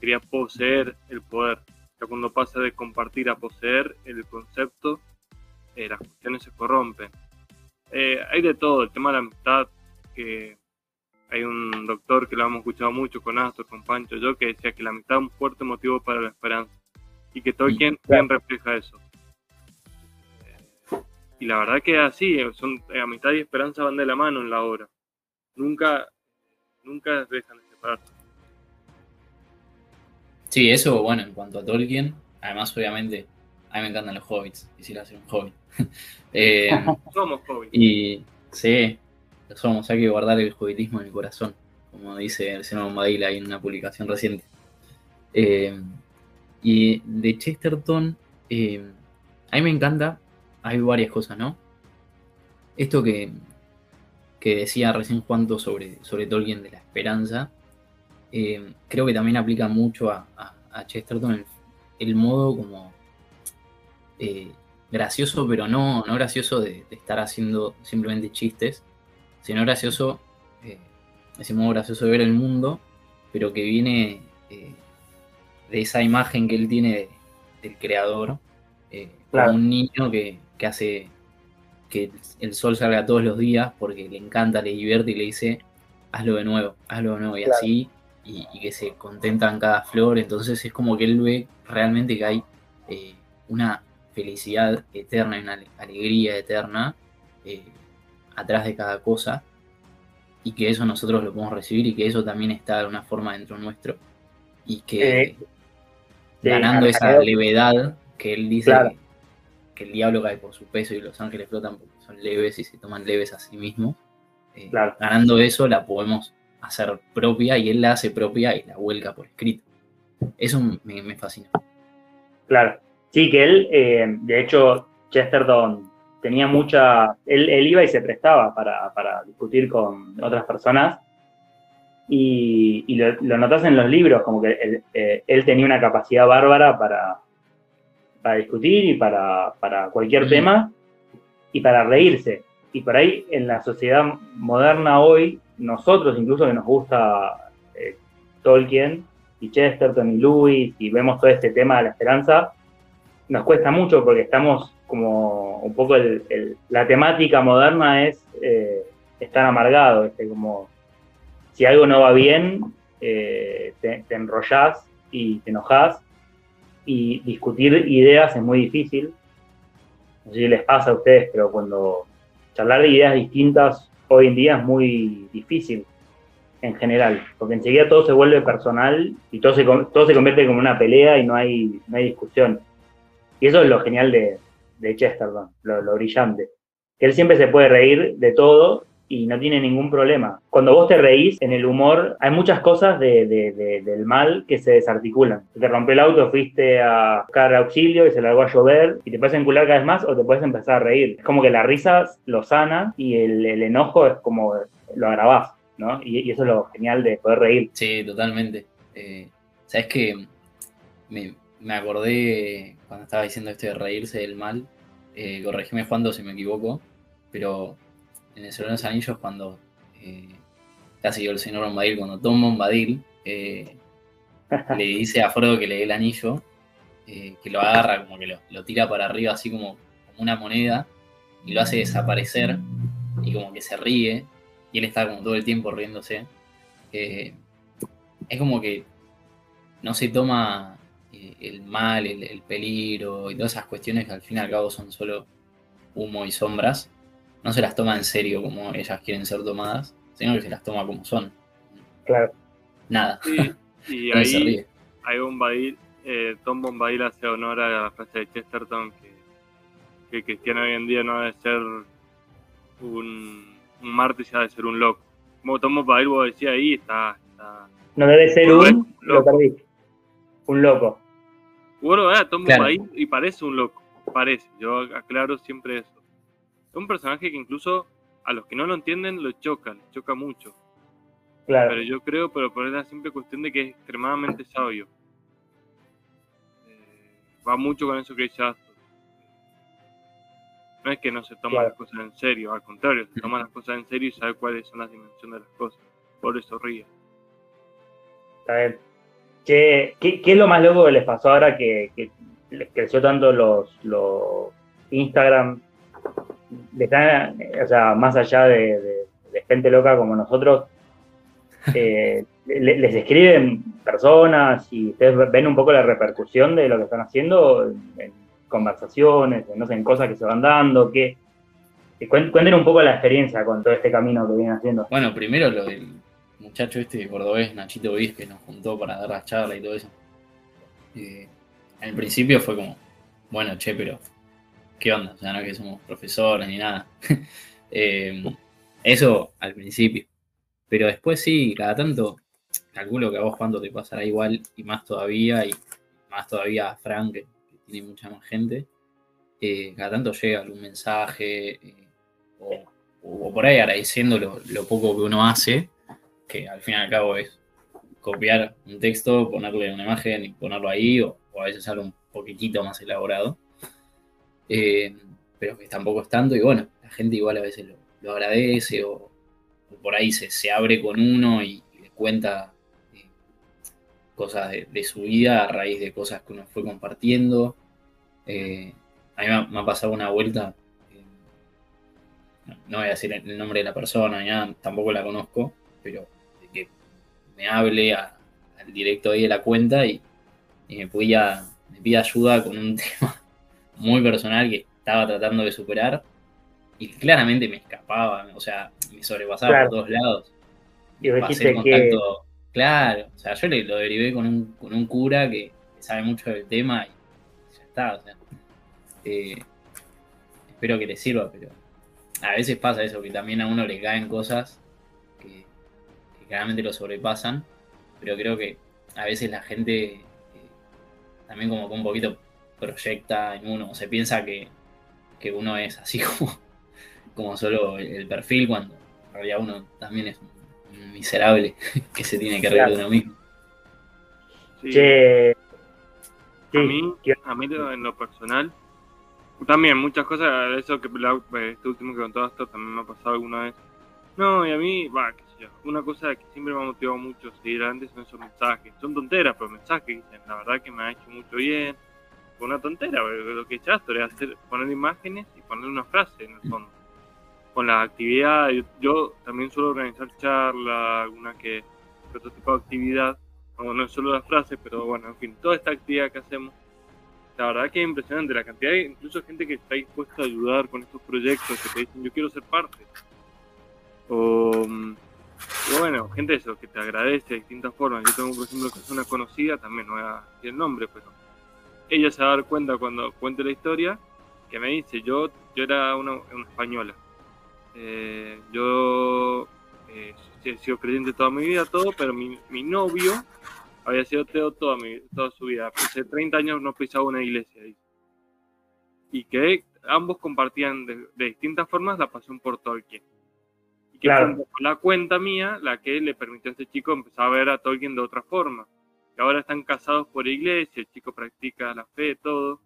quería poseer el poder. Ya cuando pasa de compartir a poseer el concepto, eh, las cuestiones se corrompen. Eh, hay de todo, el tema de la amistad, que hay un doctor que lo hemos escuchado mucho con Astor, con Pancho, yo, que decía que la amistad es un fuerte motivo para la esperanza. Y que Tolkien Claro. bien refleja eso. Y la verdad que es así, eh, son, eh, amistad y esperanza van de la mano en la obra. Nunca, nunca dejan de separarse. Sí, eso, bueno, en cuanto a Tolkien, además, obviamente, a mí me encantan los hobbits, quisiera ser un hobbit. Eh, Somos hobbies. y sí, lo somos, hay que guardar el hobbitismo en el corazón, como dice el señor Bombadil ahí en una publicación reciente. Eh, y de Chesterton, eh, a mí me encanta, hay varias cosas, ¿no? Esto que, que decía recién Juanto sobre, sobre Tolkien de la esperanza, eh, creo que también aplica mucho a, a- Chesterton el, modo como eh, gracioso, pero no, no gracioso de estar haciendo simplemente chistes, sino gracioso, eh, ese modo gracioso de ver el mundo, pero que viene eh, de esa imagen que él tiene de- del creador, eh, Claro. como un niño que, que hace que el- sol salga todos los días porque le encanta, le divierte y le dice, hazlo de nuevo, hazlo de nuevo, y Claro. así, y, y que se contenta en cada flor, entonces es como que él ve realmente que hay eh, una felicidad eterna y una ale- alegría eterna eh, atrás de cada cosa, y que eso nosotros lo podemos recibir y que eso también está de alguna forma dentro nuestro, y que... Eh, ganando esa levedad que él dice Claro. que, que el diablo cae por su peso y los ángeles flotan porque son leves y se toman leves a sí mismos. Eh, Claro. Ganando eso la podemos hacer propia y él la hace propia y la vuelca por escrito. Eso me, me fascina. Claro. Sí, que él, eh, de hecho, Chesterton tenía mucha. Él, él iba y se prestaba para, para discutir con otras personas. Y, y lo, lo notas en los libros, como que él, eh, él tenía una capacidad bárbara para, para discutir y para, para cualquier tema y para reírse. Y por ahí, en la sociedad moderna hoy, nosotros, incluso que nos gusta eh, Tolkien y Chesterton y Lewis, y vemos todo este tema de la esperanza, nos cuesta mucho porque estamos como un poco la temática moderna es eh, estar amargado, este, como si algo no va bien, eh, te, te enrollás y te enojás y discutir ideas es muy difícil. No sé si les pasa a ustedes, pero cuando charlar de ideas distintas hoy en día es muy difícil en general, porque enseguida todo se vuelve personal y todo se, todo se convierte como una pelea y no hay, no hay discusión. Y eso es lo genial de, de Chesterton, lo, brillante. Que él siempre se puede reír de todo y no tiene ningún problema. Cuando vos te reís en el humor, hay muchas cosas de- de- de- del mal que se desarticulan. Te rompió el auto, fuiste a buscar auxilio y se largó a llover y te puedes encular cada vez más o te puedes empezar a reír. Es como que la risa lo sana y el, enojo es como lo agravás, ¿no? Y, y eso es lo genial de poder reír. Sí, totalmente. Eh, Sabes que me, me acordé cuando estaba diciendo esto de reírse del mal. Eh, corregime Juan si me equivoco, pero en el Señor de los Anillos cuando eh, casi el señor Bombadil, cuando Tom Bombadil eh, le dice a Frodo que le dé el anillo, eh, que lo agarra, como que lo, lo tira para arriba así como, una moneda y lo hace desaparecer y como que se ríe y él está como todo el tiempo riéndose. Eh, es como que no se toma el mal, el, el peligro y todas esas cuestiones que al fin y al cabo son solo humo y sombras, no se las toma en serio como ellas quieren ser tomadas, sino que se las toma como son. Claro. Nada. Sí, y Entonces se ahí ríe. hay Bombadil, eh, Tom Bombadil hace honor a la frase de Chesterton que, que cristiano hoy en día no debe ser un, un mártir, ya debe ser un loco. Como Tom Bombadil vos decías ahí, está... está... No debe ser un, lo perdí. Un loco. Bueno, ¿verdad? Tom Claro. Bombadil y parece un loco, parece, yo aclaro siempre eso. Es un personaje que incluso a los que no lo entienden lo choca, lo choca mucho. Claro. Pero yo creo, pero por la simple cuestión de que es extremadamente sabio. Eh, va mucho con eso que dice Astor. No es que no se toma Claro. las cosas en serio, al contrario, se toma las cosas en serio y sabe cuáles son las dimensiones de las cosas. Por eso ríe. Está bien. ¿Qué, qué, qué es lo más loco que les pasó ahora que, les creció tanto los, los Instagram? Le están, o sea, más allá de, gente loca como nosotros, eh, le- les escriben personas y ustedes ven un poco la repercusión de lo que están haciendo en, conversaciones, en, no sé, en cosas que se van dando, que, que cuen- cuenten un poco la experiencia con todo este camino que vienen haciendo. Bueno, primero lo del muchacho este cordobés, Nachito Viz, que nos juntó para dar la charla y todo eso. Eh, al principio fue como, bueno, che, pero ¿qué onda? O sea, no es que somos profesores ni nada. Eh, eso al principio. Pero después sí, cada tanto, calculo que a vos cuánto te pasará igual, y más todavía, y más todavía a Frank, que, tiene mucha más gente. eh, cada tanto llega algún mensaje, eh, o, por ahí agradeciendo lo poco que uno hace, que al fin y al cabo es copiar un texto, ponerle una imagen y ponerlo ahí, o, a veces algo un poquitito más elaborado. Eh, pero que tampoco es tanto, y bueno, la gente igual a veces lo, lo agradece, o, por ahí se, se abre con uno y, le cuenta eh, cosas de, su vida a raíz de cosas que uno fue compartiendo. Eh, a mí me ha, pasado una vuelta, no, no voy a decir el nombre de la persona, nada, tampoco la conozco, pero me hable a- al directo ahí de la cuenta y, y me, pida, me pida ayuda con un tema muy personal que estaba tratando de superar y claramente me escapaba, o sea, me sobrepasaba Claro. por todos lados. Y Pasé el que contacto, claro, o sea, yo le, lo derivé con un, con un cura que, sabe mucho del tema y ya está. O sea, eh, espero que te sirva, pero a veces pasa eso, que también a uno le caen cosas claramente lo sobrepasan, pero creo que a veces la gente eh, también como que un poquito proyecta en uno, o se piensa que, que uno es así como, como solo el perfil, cuando en realidad uno también es un miserable que se tiene que reír de uno mismo. Sí. Che, sí, a mí, ¿qué- a mí en lo personal, también muchas cosas, eso que la- este último que contaba esto también me ha pasado alguna vez. No, y a mí, va, qué una cosa que siempre me ha motivado mucho seguir adelante son esos mensajes. Son tonteras, pero mensajes que dicen, la verdad que me ha hecho mucho bien. Fue una tontera, pero lo que echaste era hacer, poner imágenes y poner una frase en el fondo. Con las actividades, yo, yo también suelo organizar charlas, alguna que otro tipo de actividad no, no es solo las frases, pero bueno, en fin, toda esta actividad que hacemos, la verdad que es impresionante la cantidad de incluso gente que está dispuesta a ayudar con estos proyectos, que te dicen yo quiero ser parte. O, o bueno, gente eso, que te agradece de distintas formas. Yo tengo, por ejemplo, que es una conocida, también no voy a decir el nombre, pero ella se va a dar cuenta cuando cuente la historia, que me dice, yo, yo era una, una española. Eh, yo eh, he sido creyente toda mi vida, todo, pero mi, mi novio había sido ateo toda, mi, toda su vida. Hace 30 años no pisaba una iglesia. dice. Y que ambos compartían de, de distintas formas la pasión por Tolkien. Y que Claro. fue la cuenta mía la que le permitió a este chico empezar a ver a Tolkien de otra forma. Que ahora están casados por iglesia, el chico practica la fe, todo.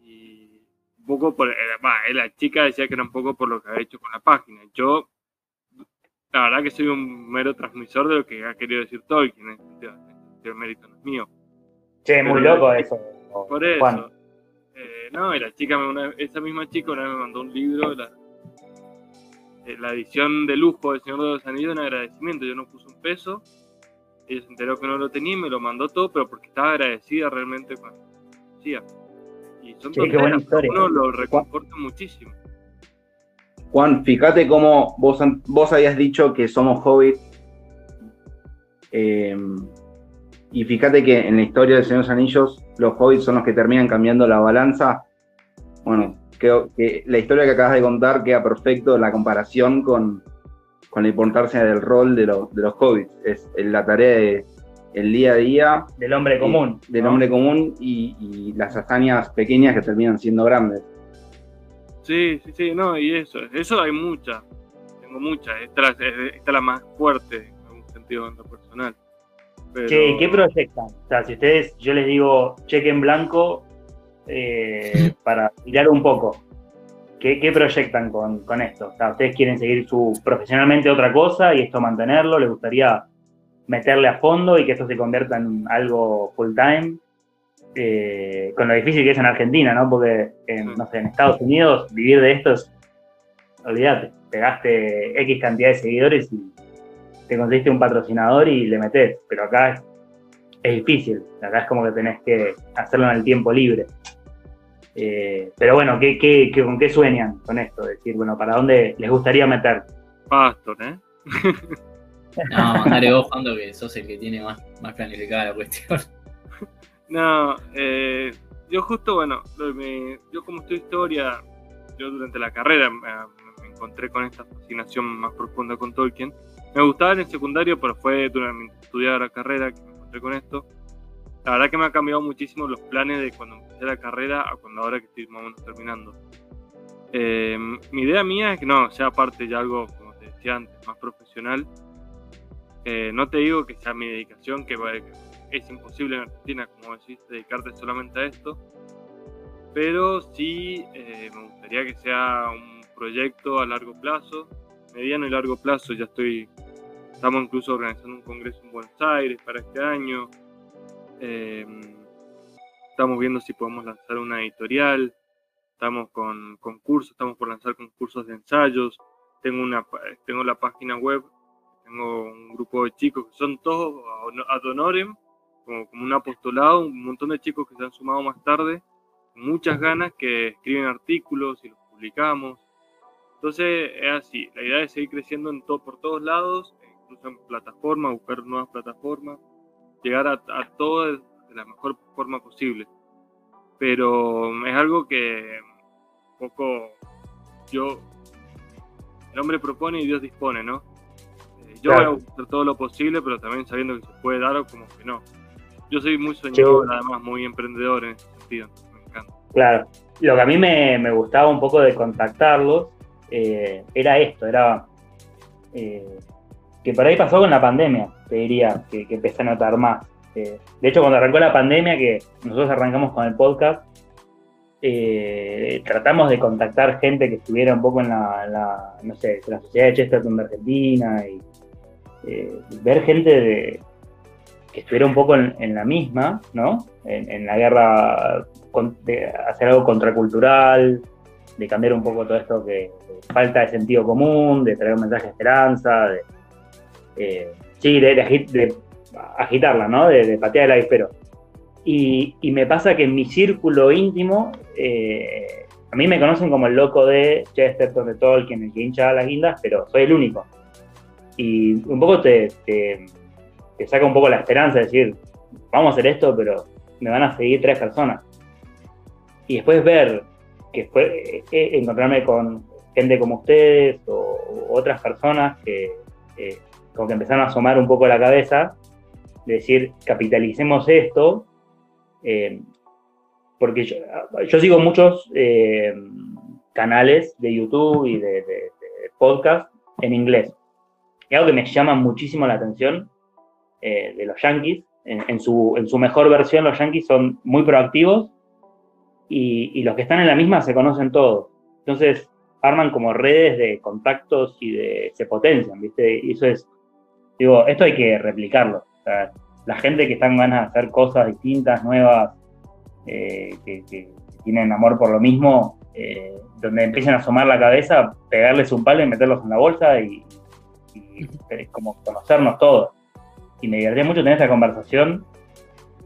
Y un poco por. eh, eh, la chica decía que era un poco por lo que había hecho con la página. Yo la verdad que soy un mero transmisor de lo que ha querido decir Tolkien, en ese sentido, en ese sentido, el mérito no es mío. Che, muy loco eso. Por eso, eh, no, y la chica, una- esa misma chica una vez me mandó un libro, la, eh, la edición de lujo del Señor de los Anillos, en agradecimiento, yo no puse un peso, ella se enteró que no lo tenía y me lo mandó todo, pero porque estaba agradecida realmente con hacía. Y son Che, qué buena historia. uno lo reconforta muchísimo. Juan, fíjate cómo vos, vos habías dicho que somos hobbits. eh, y fíjate que en la historia del Señor de los Anillos, los hobbits son los que terminan cambiando la balanza. Bueno, creo que la historia que acabas de contar queda perfecto la comparación con, con la importancia del rol de, los- de los hobbits. Es la tarea de el día a día Del hombre común. y- del ¿no? hombre común y, y las hazañas pequeñas que terminan siendo grandes. Sí, sí, sí, no, y eso, eso hay muchas, tengo muchas, esta, es la- esta es la más fuerte en algún sentido en lo personal. Pero, Che, ¿qué proyectan? O sea, si ustedes, yo les digo cheque en blanco eh, para tirar un poco, ¿qué, qué proyectan con, con esto? O sea, ¿ustedes quieren seguir su profesionalmente otra cosa y esto mantenerlo? ¿Les gustaría meterle a fondo y que esto se convierta en algo full time? Eh, con lo difícil que es en Argentina, ¿no? Porque en, no sé, en Estados Unidos vivir de esto es, olvídate, pegaste X cantidad de seguidores y te conseguiste un patrocinador y le metes, pero acá es, es difícil, acá es como que tenés que hacerlo en el tiempo libre. Eh, pero bueno, ¿qué, qué, qué- con qué sueñan con esto? Decir, bueno, ¿para dónde les gustaría meter? Pastor, ¿eh? No, dale vos, Juando, que sos el que tiene más, más planificada la cuestión. No, eh, yo justo, bueno, lo- me- yo como estudio historia, yo durante la carrera me, me encontré con esta fascinación más profunda con Tolkien. Me gustaba en el secundario, pero fue durante estudiar la carrera que me encontré con esto. La verdad que me ha cambiado muchísimo los planes de cuando empecé la carrera a cuando ahora que estoy más o menos terminando. Eh, mi idea mía es que no, sea parte de algo, como te decía antes, más profesional. Eh, no te digo que sea mi dedicación, que, es imposible en Argentina, como decís, dedicarte solamente a esto. Pero sí eh, me gustaría que sea un proyecto a largo plazo, mediano y largo plazo. Ya estoy, estamos incluso organizando un congreso en Buenos Aires para este año. Eh, estamos viendo si podemos lanzar una editorial. Estamos con concursos, estamos por lanzar concursos de ensayos. Tengo, una, tengo la página web, tengo un grupo de chicos que son todos ad honorem, como, como un apostolado, un montón de chicos que se han sumado más tarde, muchas ganas, que escriben artículos y los publicamos. Entonces es así, la idea es seguir creciendo en to- por todos lados, incluso en plataformas, buscar nuevas plataformas, llegar a, a todo, de la mejor forma posible. Pero es algo que un poco yo, el hombre propone y Dios dispone, ¿no? Eh, yo Claro. voy a hacer todo lo posible, pero también sabiendo que se puede dar o como que no. Yo soy muy soñador, además muy emprendedor en ese sentido, me encanta. Claro. Lo que a mí me, me gustaba un poco de contactarlos eh, era esto, era eh, que por ahí pasó con la pandemia, te diría, que, que empecé a notar más. Eh, de hecho, cuando arrancó la pandemia, que nosotros arrancamos con el podcast, eh, tratamos de contactar gente que estuviera un poco en la, en la, no sé, en la sociedad de Chesterton de Argentina y eh, ver gente de, que estuviera un poco en, en la misma, ¿no? En, la guerra, con- de hacer algo contracultural, de cambiar un poco todo esto que falta de sentido común, de traer un mensaje de esperanza, de, eh, sí, de, de de agitarla, ¿no? De, de patear el avispero. Y, y me pasa que en mi círculo íntimo, eh, a mí me conocen como el loco de Chesterton, de Tolkien, el que hincha las guindas, pero soy el único. Y un poco te, te, te saca un poco la esperanza de decir, vamos a hacer esto, pero me van a seguir tres personas. Y después ver que fue, eh, eh, encontrarme con gente como ustedes o, o otras personas que eh, como que empezaron a asomar un poco la cabeza, de decir, capitalicemos esto, eh, porque yo, sigo muchos eh, canales de YouTube y de, podcast en inglés. Y algo que me llama muchísimo la atención eh, de los Yankees, en, su, en su mejor versión los Yankees son muy proactivos y, y los que están en la misma se conocen todos. Entonces arman como redes de contactos y de, se potencian, ¿viste? Y eso es, digo, esto hay que replicarlo. La gente que está en ganas de hacer cosas distintas, nuevas, eh, que, que tienen amor por lo mismo, eh, donde empiecen a asomar la cabeza, pegarles un palo y meterlos en la bolsa y, como conocernos todos. Y me divertía mucho tener esta conversación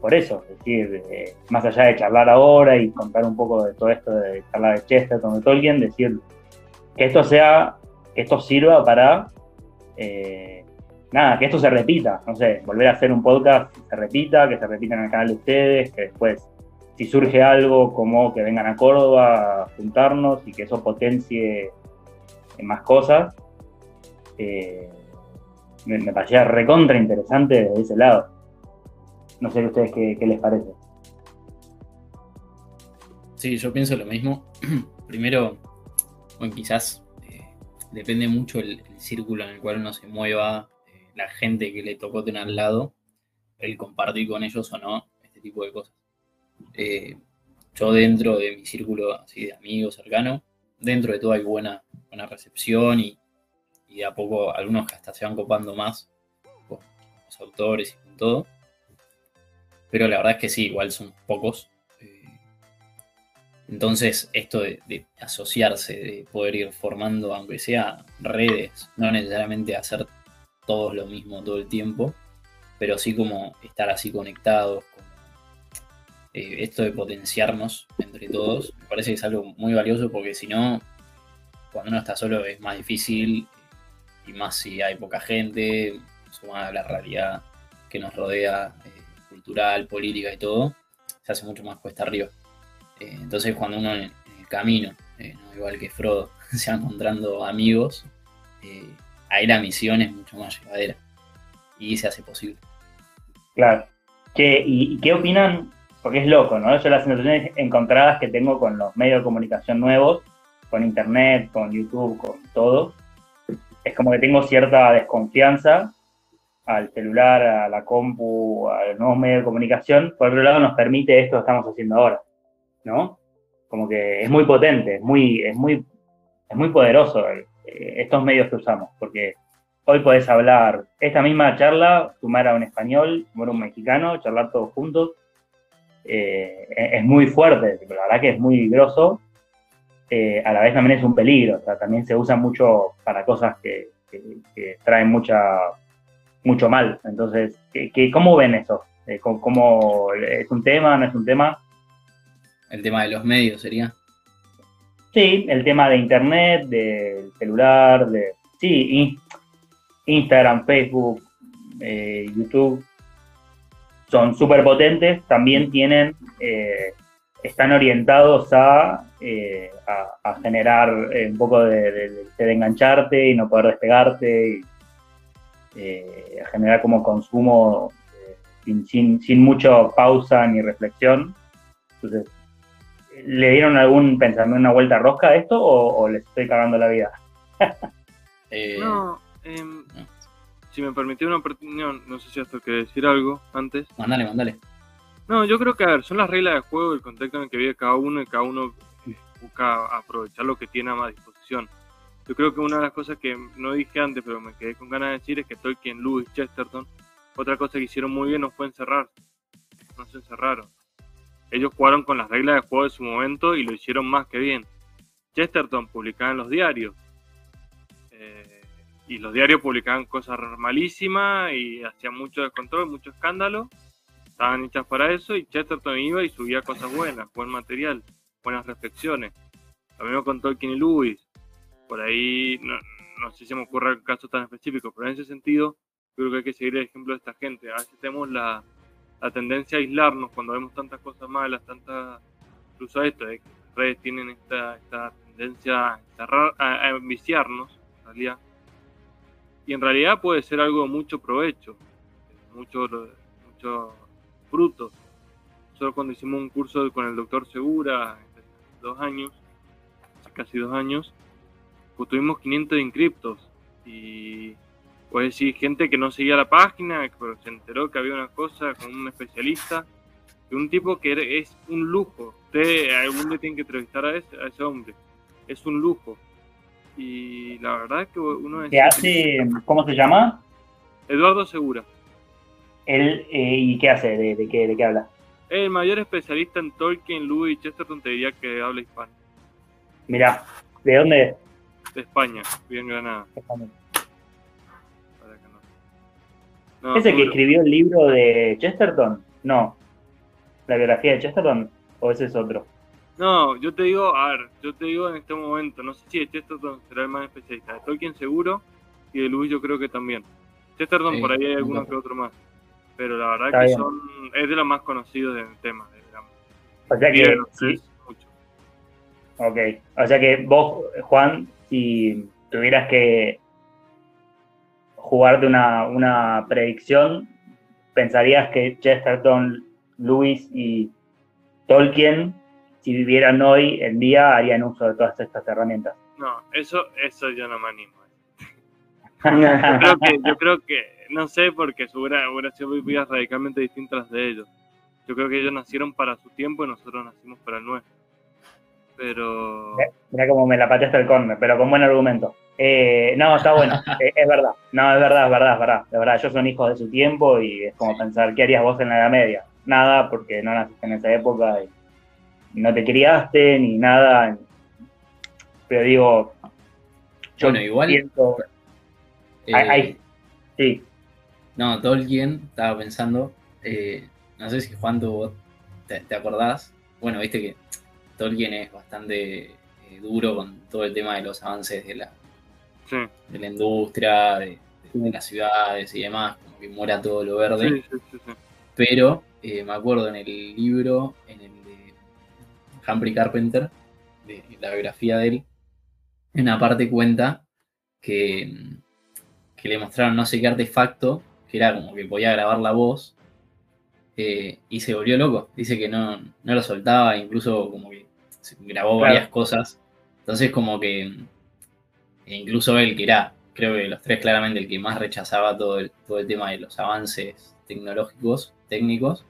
por eso, es decir, más allá de charlar ahora y contar un poco de todo esto de charlar de Chesterton, de Tolkien, decir que esto sea, que esto sirva para, eh, nada, que esto se repita, no sé, volver a hacer un podcast, se repita, que se repita en el canal de ustedes, que después, si surge algo como que vengan a Córdoba a juntarnos y que eso potencie en más cosas, eh, me, me parecía recontra interesante desde ese lado. No sé a ustedes qué, les parece. Sí, yo pienso lo mismo. Primero, bueno, quizás eh, depende mucho el, el círculo en el cual uno se mueva, la gente que le tocó tener al lado, el compartir con ellos o no, este tipo de cosas. Eh, yo dentro de mi círculo así de amigos cercano, dentro de todo hay buena, buena recepción y, y de a poco algunos que hasta se van copando más con los autores y con todo. Pero la verdad es que sí, igual son pocos. Eh, entonces, esto de, de asociarse, de poder ir formando, aunque sea redes, no necesariamente hacer todos lo mismo todo el tiempo, pero sí como estar así conectados, como, eh, esto de potenciarnos entre todos, me parece que es algo muy valioso porque si no, cuando uno está solo es más difícil, y más si hay poca gente, sumada a la realidad que nos rodea, eh, cultural, política y todo, se hace mucho más cuesta arriba. Eh, entonces cuando uno en, el camino, no igual que Frodo, se va encontrando amigos, eh, ahí la misión es mucho más llevadera y se hace posible. Claro. ¿Qué, y, qué opinan? Porque es loco, ¿no? Yo las sensaciones encontradas que tengo con los medios de comunicación nuevos, con internet, con YouTube, con todo, es como que tengo cierta desconfianza al celular, a la compu, a los nuevos medios de comunicación. Por otro lado, nos permite esto que estamos haciendo ahora, ¿no? Como que es muy potente, es muy, es muy, es muy poderoso estos medios que usamos, porque hoy podés hablar esta misma charla, sumar a un español, sumar a un mexicano, charlar todos juntos. Eh, es, muy fuerte, la verdad que es muy grosso. Eh, a la vez también es un peligro, o sea, también se usa mucho para cosas que, que- que traen mucha, mucho mal. Entonces, ¿qué, cómo ven eso? Eh, ¿cómo, cómo- ¿Es un tema? ¿No es un tema? El tema de los medios sería. Sí, el tema de internet, del celular, de sí, in- Instagram, Facebook, eh, YouTube. son súper potentes, también tienen, eh, están orientados a, eh, a, generar eh, un poco de, engancharte y no poder despegarte, a generar como consumo sin, sin, sin mucho pausa ni reflexión. Entonces, ¿le dieron algún pensamiento, una vuelta rosca a esto o, o les estoy cagando la vida? Eh, No, no. si me permitió una opinión, no sé si esto quiere decir algo antes. Mandale, mandale. No, yo creo que, a ver, son las reglas de juego, el contexto en el que vive cada uno y cada uno busca aprovechar lo que tiene a más disposición. Yo creo que una de las cosas que no dije antes, pero me quedé con ganas de decir, es que Tolkien, Lewis, Chesterton, otra cosa que hicieron muy bien no fue encerrarse. No se encerraron. Ellos jugaron con las reglas de juego de su momento y lo hicieron más que bien. Chesterton publicaba en los diarios. eh, y los diarios publicaban cosas malísimas y hacían mucho descontrol, mucho escándalo estaban hechas para eso y Chesterton iba y subía cosas buenas, buen material, buenas reflexiones. Lo mismo con Tolkien y Lewis. Por ahí, no, no sé si me ocurre un caso tan específico, pero en ese sentido, creo que hay que seguir el ejemplo de esta gente. A veces tenemos la, la tendencia a aislarnos cuando vemos tantas cosas malas, tantas. Incluso esto, de que las redes tienen esta, esta tendencia a, encerrar- a, en realidad. Y en realidad puede ser algo de mucho provecho, mucho, mucho frutos. Solo cuando hicimos un curso con el doctor Segura, dos años, casi dos años, pues tuvimos 500 inscriptos. Y pues decir, gente que no seguía la página, pero se enteró que había una cosa con un especialista, de un tipo que es un lujo. Usted algún día tiene que entrevistar a ese, a ese hombre. Es un lujo. Y la verdad es que uno es... ¿Qué hace? ¿Cómo se llama? Eduardo Segura. Él, eh, ¿Y qué hace? ¿De, de qué, ¿De qué habla? Es el mayor especialista en Tolkien, Lewis y Chesterton, te diría que habla hispano. Mirá, ¿de dónde es? De España, vive en Granada. Que no. ¿Ese que duro. escribió el libro de Chesterton? No. ¿La biografía de Chesterton? ¿O ese es otro? No, yo te digo, a ver, yo te digo en este momento, no sé si de Chesterton será el más especialista. De Tolkien seguro y de Lewis yo creo que también. Chesterton Sí, por ahí hay alguno que otro más. Pero la verdad Está que bien. son, es de los más conocidos del tema. digamos. O sea que, Bien, sí, sí, mucho. ok. O sea que vos, Juan, si tuvieras que jugarte una, una predicción, pensarías que Chesterton, Lewis y Tolkien, si vivieran hoy en día, harían uso de todas estas herramientas. No, eso, eso yo no me animo. Yo creo que, yo creo que, no sé, porque su hubiera, hubiera sido vidas radicalmente distintas de ellos. Yo creo que ellos nacieron para su tiempo y nosotros nacimos para el nuestro. Pero Mira cómo me la pateaste el corner, pero con buen argumento. Eh, no, está bueno, eh, es verdad. No, es verdad, es verdad, es verdad. De verdad, ellos son hijos de su tiempo y es como pensar, ¿qué harías vos en la Edad Media? Nada, porque no naciste en esa época y no te criaste ni nada. Pero digo, yo Bueno, igual, pienso, Eh, ahí- ahí, sí, No, Tolkien, estaba pensando, eh, no sé si Juan tú te, te acordás, bueno, viste que Tolkien es bastante eh, duro con todo el tema de los avances de la, sí, de la industria, de, de las ciudades y demás, como que muera todo lo verde, sí, sí, sí, sí. pero eh, me acuerdo en el libro, en el de Humphrey Carpenter, de la biografía de él, en una parte cuenta que, que le mostraron no sé qué artefacto, que era como que podía grabar la voz, eh, y se volvió loco. Dice que no, no lo soltaba, incluso como que grabó Claro. varias cosas. Entonces como que e incluso él, que era, creo que los tres claramente el que más rechazaba todo el, todo el tema de los avances tecnológicos, técnicos,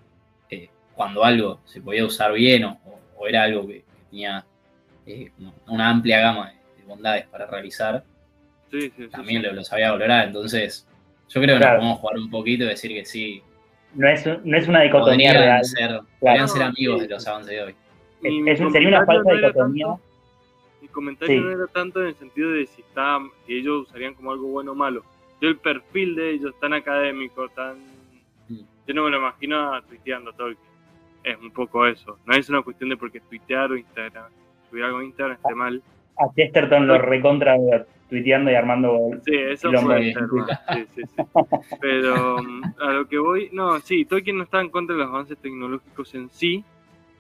eh, cuando algo se podía usar bien o, o era algo que, que tenía eh, una amplia gama de, de bondades para realizar, Sí, sí, sí, también sí. lo, lo sabía valorar. Entonces, yo creo que Claro. nos podemos jugar un poquito y decir que sí, no es, no es una dicotomía podrían real. ser, podrían ser amigos sí. de los avances de hoy. Mi- Es- sería una comentario falsa no era dicotomía. tanto- Mi comentario Sí. no era tanto en el sentido de si, está, si ellos usarían como algo bueno o malo. Yo el perfil de ellos tan académico, tan... Yo no me lo imagino tuiteando Tolkien. Es un poco eso. No es una cuestión de porque tuitear o Instagram, subir algo en Instagram esté mal, a Chesterton lo recontra tuiteando y armando. Sí, eso puede de- ser. Sí, sí, sí. Pero mm, a lo que voy, no, sí, Tolkien no estaba en contra de los avances tecnológicos en sí,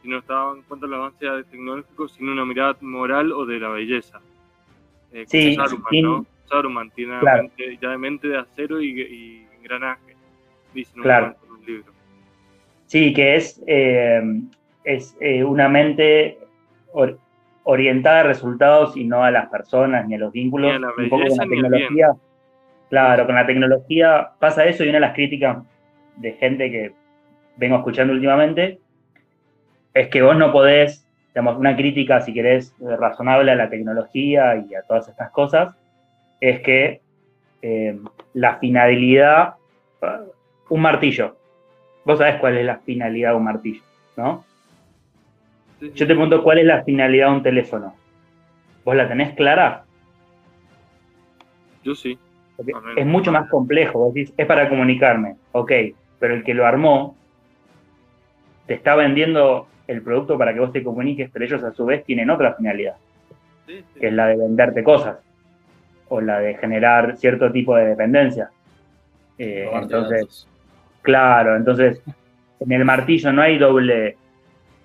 sino estaba en contra de los avances tecnológicos sin una mirada moral o de la belleza. Eh, Sí, Saruman, sin- ¿no? Saruman tiene una Claro. mente, ya de mente de acero y, y engranaje, dice en un Claro. en un libro. Sí, que es, eh, es eh, una mente or- orientada a resultados y no a las personas ni a los vínculos. Ni a la Un poco con la tecnología. Claro, con la tecnología pasa eso y una de las críticas de gente que vengo escuchando últimamente es que vos no podés, digamos, una crítica, si querés, eh, razonable a la tecnología y a todas estas cosas, es que eh, la finalidad, un martillo, vos sabés cuál es la finalidad de un martillo, ¿no? Sí, sí. Yo te pregunto cuál es la finalidad de un teléfono. ¿Vos la tenés clara? Yo sí. Es mucho más complejo. Vos decís, es para comunicarme. Ok, pero el que lo armó te está vendiendo el producto para que vos te comuniques, pero ellos a su vez tienen otra finalidad, Sí, sí. que es la de venderte cosas o la de generar cierto tipo de dependencia. Eh, entonces, datos. Claro, entonces en el martillo no hay doble,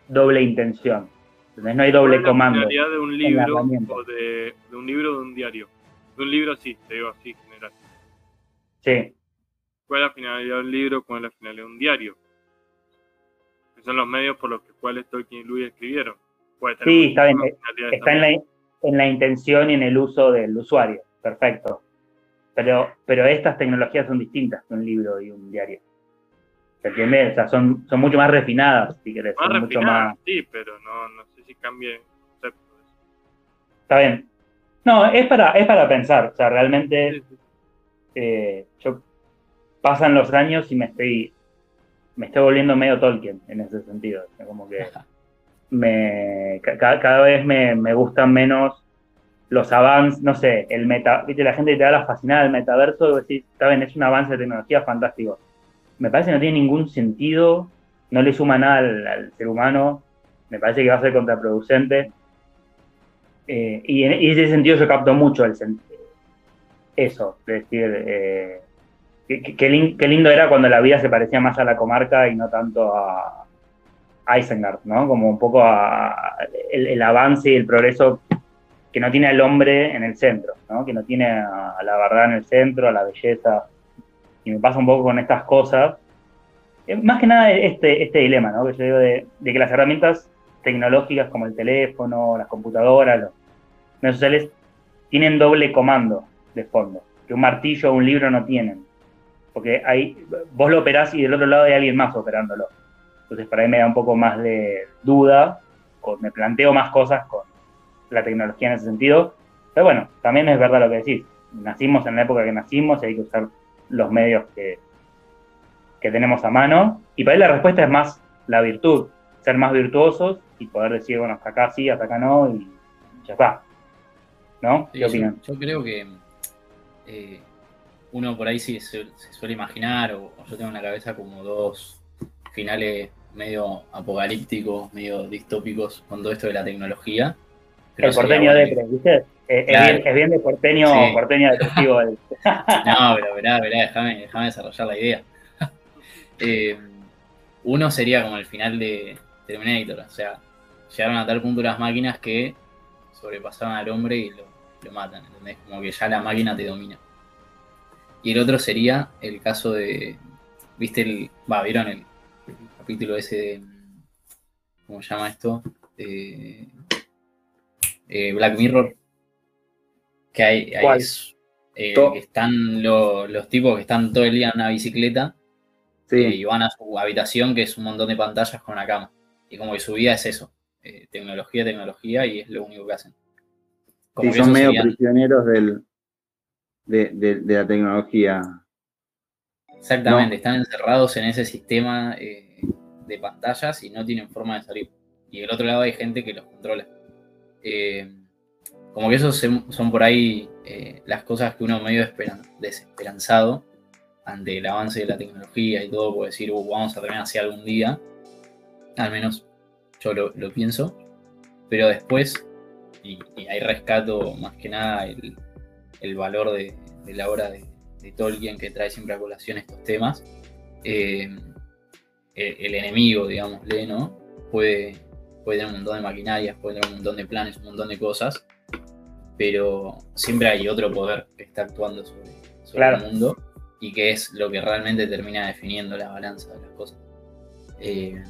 doble intención. ¿entendés? No hay doble ¿Cuál es la comando. finalidad de un libro o de, de un libro o de un diario? De un libro sí, te digo así, general. Sí, ¿Cuál es la finalidad de un libro? ¿Cuál es la finalidad de un diario? Que son los medios por los cuales Tolkien y Lewis escribieron. Puede tener Sí, está bien, muchísimas finalidades está en la, en la intención y en el uso del usuario. Perfecto. Pero, pero estas tecnologías son distintas que un libro y un diario. ¿Se entiende? O sea, son, son mucho más refinadas, si querés. Más son mucho refinada, más. sí, pero no, no sé si cambie el concepto. de. Está bien. No, es para, es para pensar. O sea, realmente Sí, sí. eh, yo pasan los años y me estoy me estoy volviendo medio Tolkien en ese sentido. Como que me ca- ca- cada vez me, me gustan menos los avances, no sé, el meta, viste, la gente te da la fascinada del metaverso, decís, está bien, es un avance de tecnología fantástico. Me parece que no tiene ningún sentido, no le suma nada al, al ser humano, me parece que va a ser contraproducente. Eh, y, en, ese sentido yo capto mucho el eso, es decir, eh, qué, qué- qué lin- qué lindo era cuando la vida se parecía más a la comarca y no tanto a, Isengard, ¿no? Como un poco a, el, avance y el progreso que no tiene al hombre en el centro, ¿no? Que no tiene a, la verdad en el centro, a la belleza. Y me pasa un poco con estas cosas. Eh, Más que nada este, este dilema, ¿no? Que yo digo de, de que las herramientas tecnológicas como el teléfono, las computadoras, los medios sociales, tienen doble comando de fondo, que un martillo o un libro no tienen. Porque ahí vos lo operás y del otro lado hay alguien más operándolo. Entonces, para ahí me da un poco más de duda, o me planteo más cosas con la tecnología en ese sentido. Pero bueno, también es verdad lo que decís. Nacimos en la época que nacimos y hay que usar los medios que, que tenemos a mano. Y para ahí la respuesta es más la virtud, ser más virtuosos y poder decir, bueno, hasta acá sí, hasta acá no, y ya está. ¿No? Sí, ¿Qué yo creo que eh, uno por ahí sí se, se suele imaginar, o, o yo tengo en la cabeza como dos finales medio apocalípticos, medio distópicos con todo esto de la tecnología. Pero el porteño de que- Pre, ¿viste? Eh, Es, Claro. bien, es bien de porteño, Sí. porteño depresivo. el- No, pero verá, verá, déjame, déjame desarrollar la idea. Eh, uno sería como el final de Terminator, o sea, llegaron a tal punto las máquinas que sobrepasaban al hombre y lo, lo matan, ¿entendés? Como que ya la máquina te domina. Y el otro sería el caso de, ¿viste el, va, vieron el, el capítulo ese de, ¿cómo se llama esto? Eh, eh, Black Mirror. Que hay, hay- ¿Cuál? es, eh, que están lo- los tipos que están todo el día en una bicicleta Sí, y van a su habitación que es un montón de pantallas con una cama. Y como que su vida es eso, tecnología, tecnología y es lo único que hacen. Como sí, que son medio serían- prisioneros del, de, de- de la tecnología. Exactamente, están encerrados en ese sistema eh, de pantallas y no tienen forma de salir. Y del otro lado hay gente que los controla. Eh, como que esos son por ahí eh, las cosas que uno medio esperan, desesperanzado ante el avance de la tecnología y todo, puede decir, "Uh, vamos a terminar así algún día. Al menos yo lo, lo pienso. Pero después y, y ahí rescato más que nada el, el valor de, de la obra de, de Tolkien que trae siempre a colación estos temas. Eh, el, el enemigo, digámosle, ¿no? Puede, puede tener un montón de maquinarias, puede tener un montón de planes, un montón de cosas, pero siempre hay otro poder que está actuando sobre, sobre Claro. el mundo y que es lo que realmente termina definiendo la balanza de las cosas. Eh,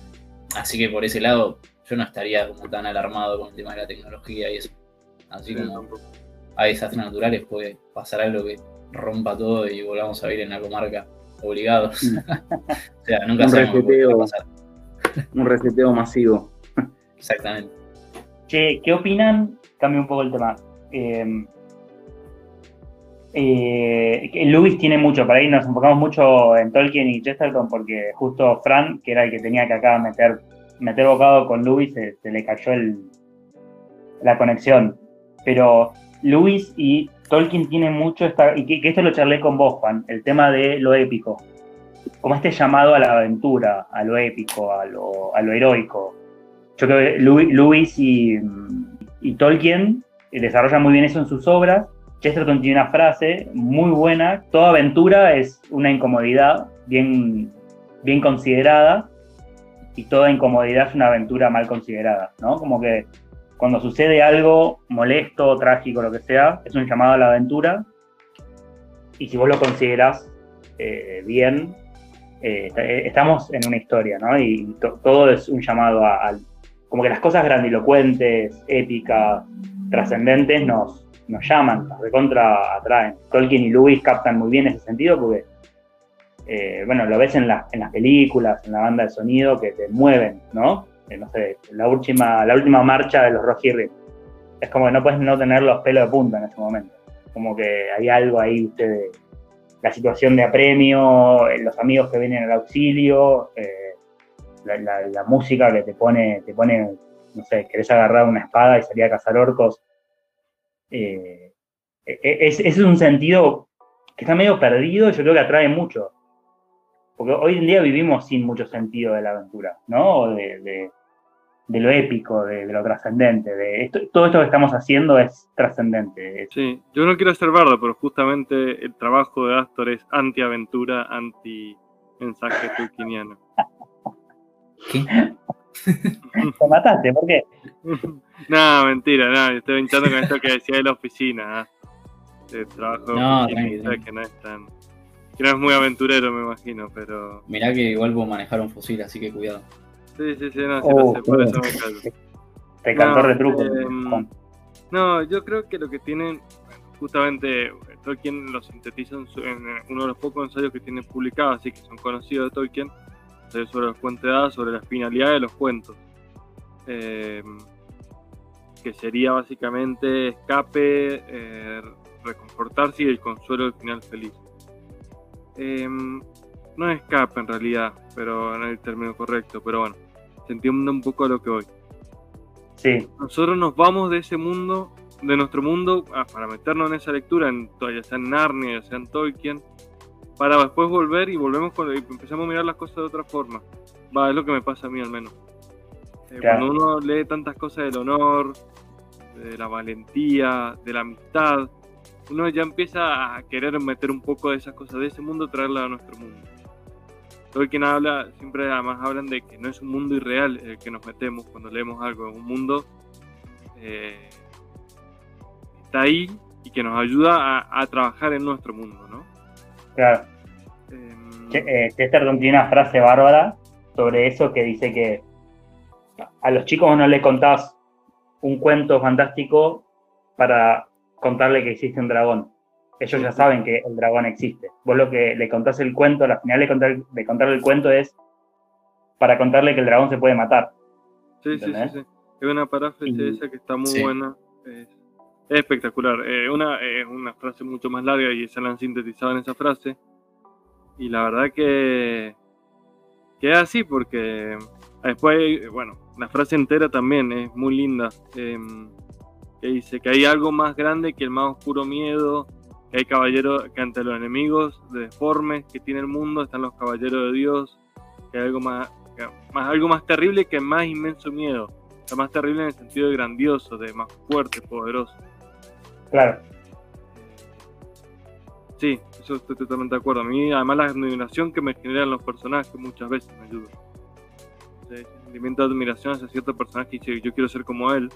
así que por ese lado yo no estaría como tan alarmado con el tema de la tecnología y eso. Así Sí, como tampoco. Hay desastres naturales, puede pasar algo que rompa todo y volvamos a vivir en la comarca obligados. O sea, nunca Un sabemos reseteo. va a pasar. Un reseteo masivo. Exactamente. Che, ¿qué opinan? Cambio un poco el tema. Eh, eh, que Lewis tiene mucho, por ahí nos enfocamos mucho en Tolkien y Chesterton porque justo Fran, que era el que tenía que acá meter, meter bocado con Lewis, se, se le cayó el, la conexión. Pero Lewis y Tolkien tienen mucho, esta, y que, esto lo charlé con vos, Juan, el tema de lo épico. Como este llamado a la aventura, a lo épico, a lo, a lo heroico. Yo creo que Lewis y, Tolkien desarrollan muy bien eso en sus obras. Chesterton tiene una frase muy buena, toda aventura es una incomodidad bien, bien considerada y toda incomodidad es una aventura mal considerada, ¿no? Como que cuando sucede algo molesto, trágico, lo que sea, es un llamado a la aventura y si vos lo considerás eh, bien, eh, est- estamos en una historia, ¿no? Y to- todo es un llamado a, como que las cosas grandilocuentes, épicas, trascendentes nos, nos llaman, nos recontra atraen. Tolkien y Lewis captan muy bien ese sentido porque, eh, bueno, lo ves en, la- en las películas, en la banda de sonido que te mueven, ¿no? Eh, no sé, la última, la última marcha de los Hill. Es como que no puedes no tener los pelos de punta en ese momento. Como que hay algo ahí, viste, de la situación de apremio, eh, los amigos que vienen al auxilio, eh, la, música que te pone, te pone, no sé, querés agarrar una espada y salir a cazar orcos. Eh, e- e- es, es un sentido que está medio perdido y yo creo que atrae mucho. Porque hoy en día vivimos sin mucho sentido de la aventura, ¿no? De, de- de lo épico, de, de lo trascendente. De esto, todo esto que estamos haciendo es trascendente. Sí, yo no quiero ser bardo, pero justamente el trabajo de Astor es anti-aventura, anti-mensaje tolkieniano. ¿Qué? Te mataste, ¿por qué? no, mentira, no, estoy hinchando con esto que decía de la oficina. ¿ah? El trabajo de oficina, que no es tan. que no es muy aventurero, me imagino, pero. Mirá que igual puedo manejar un fusil, así que cuidado. Sí, sí, sí, no, sí Oh, lo sé, por oh. eso me callo. Te cantó No, retruco. em. No, yo creo que lo que tienen, justamente Tolkien lo sintetiza en, su- en uno de los pocos ensayos que tiene publicados, así que son conocidos de Tolkien, ensayos sobre los cuentos de hadas, sobre la finalidad de los cuentos. Eh, que sería básicamente escape, eh, reconfortarse y el consuelo del final feliz. Eh, no es escape en realidad, pero no es el término correcto, pero bueno, se entiende un poco a lo que voy Sí, nosotros nos vamos de ese mundo, de nuestro mundo, ah, para meternos en esa lectura, en, to- ya sea en Narnia, ya sea en Tolkien, para después volver y volvemos con, y empezamos a mirar las cosas de otra forma. Va, es lo que me pasa a mí al menos. Eh, Claro. Cuando uno lee tantas cosas del honor, de la valentía, de la amistad, uno ya empieza a querer meter un poco de esas cosas de ese mundo, traerla a nuestro mundo. Tolkien habla, siempre además hablan de que no es un mundo irreal el que nos metemos cuando leemos algo, es un mundo eh, está ahí y que nos ayuda a, a trabajar en nuestro mundo, ¿no? claro. Em, eh, Chesterton tiene una frase bárbara sobre eso que dice que a los chicos no le contás un cuento fantástico para contarle que existe un dragón. Ellos ya saben que el dragón existe. Vos lo que le contás el cuento, la final de, contar, de contarle el cuento es para contarle que el dragón se puede matar. sí, sí, sí, ¿entendés? sí. Es una paráfrasis Y- esa que está muy Sí. buena. Es, es espectacular. Eh, una, es una frase mucho más larga y se la han sintetizado en esa frase. Y la verdad que, que es así porque después, bueno, la frase entera también es muy linda. em, que dice que hay algo más grande que el más oscuro miedo, que hay caballeros, que ante los enemigos deformes que tiene el mundo están los caballeros de Dios, que hay algo más, que- más algo más terrible que más inmenso miedo, la más terrible en el sentido de grandioso, de más fuerte, poderoso. Claro. Sí, eso estoy totalmente de acuerdo. A mí, además, la admiración que me generan los personajes muchas veces me ayuda. Sentimiento de admiración hacia cierto personaje y dice, yo quiero ser como él,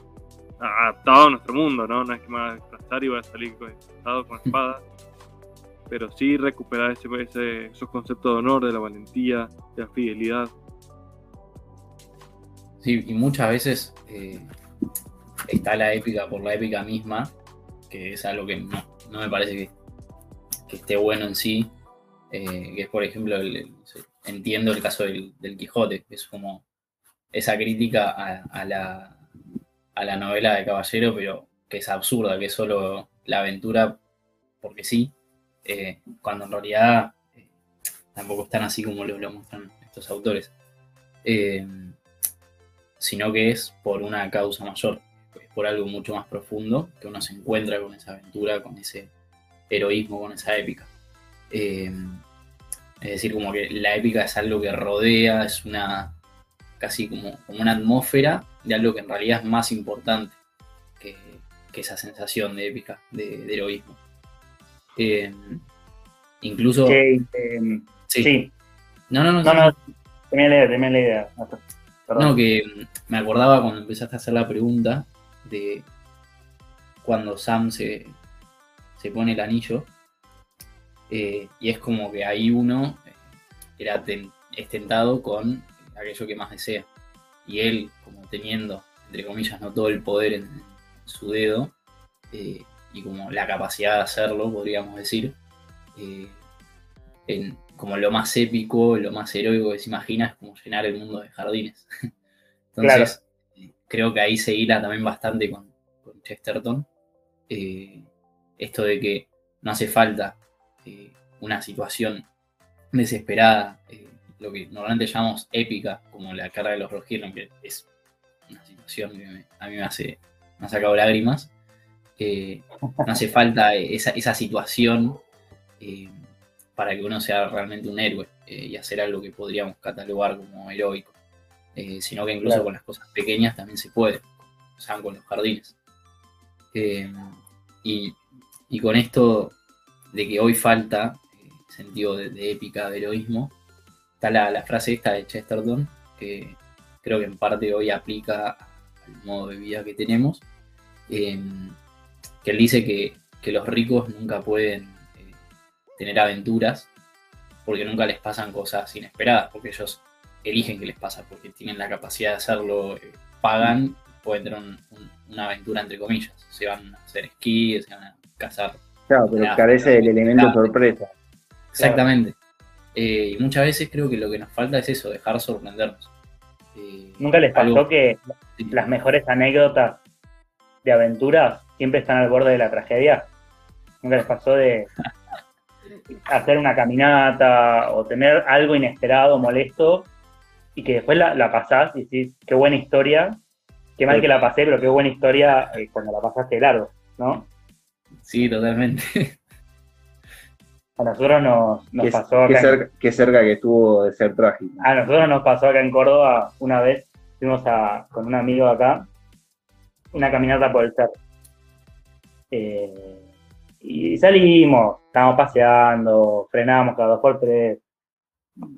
adaptado a nuestro mundo, ¿no? No es que me va a desplazar y voy a salir desplazado con espada. Pero sí recuperar ese, ese, esos conceptos de honor, de la valentía, de la fidelidad. Sí, y muchas veces eh, está la épica por la épica misma, que es algo que no, no me parece que, que, esté bueno en sí. Eh, que es, por ejemplo, el, el, entiendo el caso del, del, Quijote, que es como esa crítica a, a, la, a la novela de Caballero, pero que es absurda, que es solo la aventura porque sí, eh, cuando en realidad eh, tampoco están así como lo, lo muestran estos autores. Eh, sino que es por una causa mayor, es por algo mucho más profundo, que uno se encuentra con esa aventura, con ese heroísmo, con esa épica. Eh, es decir, como que la épica es algo que rodea, es una casi como, como una atmósfera de algo que en realidad es más importante que, que esa sensación de épica, de, de heroísmo. Eh, incluso... Eh, sí. sí. No, no, no. No, no, tenía la idea, tenía la idea. Perdón. No, que me acordaba cuando empezaste a hacer la pregunta de cuando Sam se, se pone el anillo. Eh, y es como que ahí uno era ten, es tentado con aquello que más desea. Y él, como teniendo, entre comillas, no todo el poder en, en su dedo, eh, y como la capacidad de hacerlo, podríamos decir, eh, en, como lo más épico, lo más heroico que se imagina es como llenar el mundo de jardines. Entonces, claro. creo que ahí se hila también bastante con, con Chesterton. Eh, esto de que no hace falta eh, una situación desesperada, eh, lo que normalmente llamamos épica, como la cara de los Rohirrim, que es una situación que me, a mí me, hace, me ha sacado lágrimas. Eh, no hace falta esa, esa situación para que uno sea realmente un héroe eh, y hacer algo que podríamos catalogar como heroico, eh, sino que incluso claro. con las cosas pequeñas también se puede, o sea, con los jardines. Eh, y, y, con esto de que hoy falta sentido de, de, épica, de heroísmo, está la, la, frase esta de Chesterton, que creo que en parte hoy aplica al modo de vida que tenemos, que él dice que, que los ricos nunca pueden tener aventuras, porque nunca les pasan cosas inesperadas, porque ellos eligen que les pasa, porque tienen la capacidad de hacerlo, eh, pagan, pueden tener un, un, una aventura entre comillas, se van a hacer esquí, se van a cazar. Claro, pero nada, carece del elemento sorpresa. Exactamente. Claro. Eh, y muchas veces creo que lo que nos falta es eso, dejar sorprendernos. Eh, ¿Nunca les pasó algo... que las mejores anécdotas de aventuras siempre están al borde de la tragedia? ¿Nunca les pasó de hacer una caminata o tener algo inesperado, molesto, y que después la, la pasás y decís, qué buena historia, qué mal que la pasé, pero qué buena historia eh, cuando la pasaste largo, ¿no? Sí, totalmente. A nosotros nos, nos qué, pasó acá. Qué cerca, qué cerca, que estuvo de ser trágico. A nosotros nos pasó acá en Córdoba una vez, fuimos a, con un amigo acá, una caminata por el cerro. Eh, y salimos, estábamos paseando, frenábamos cada dos por tres,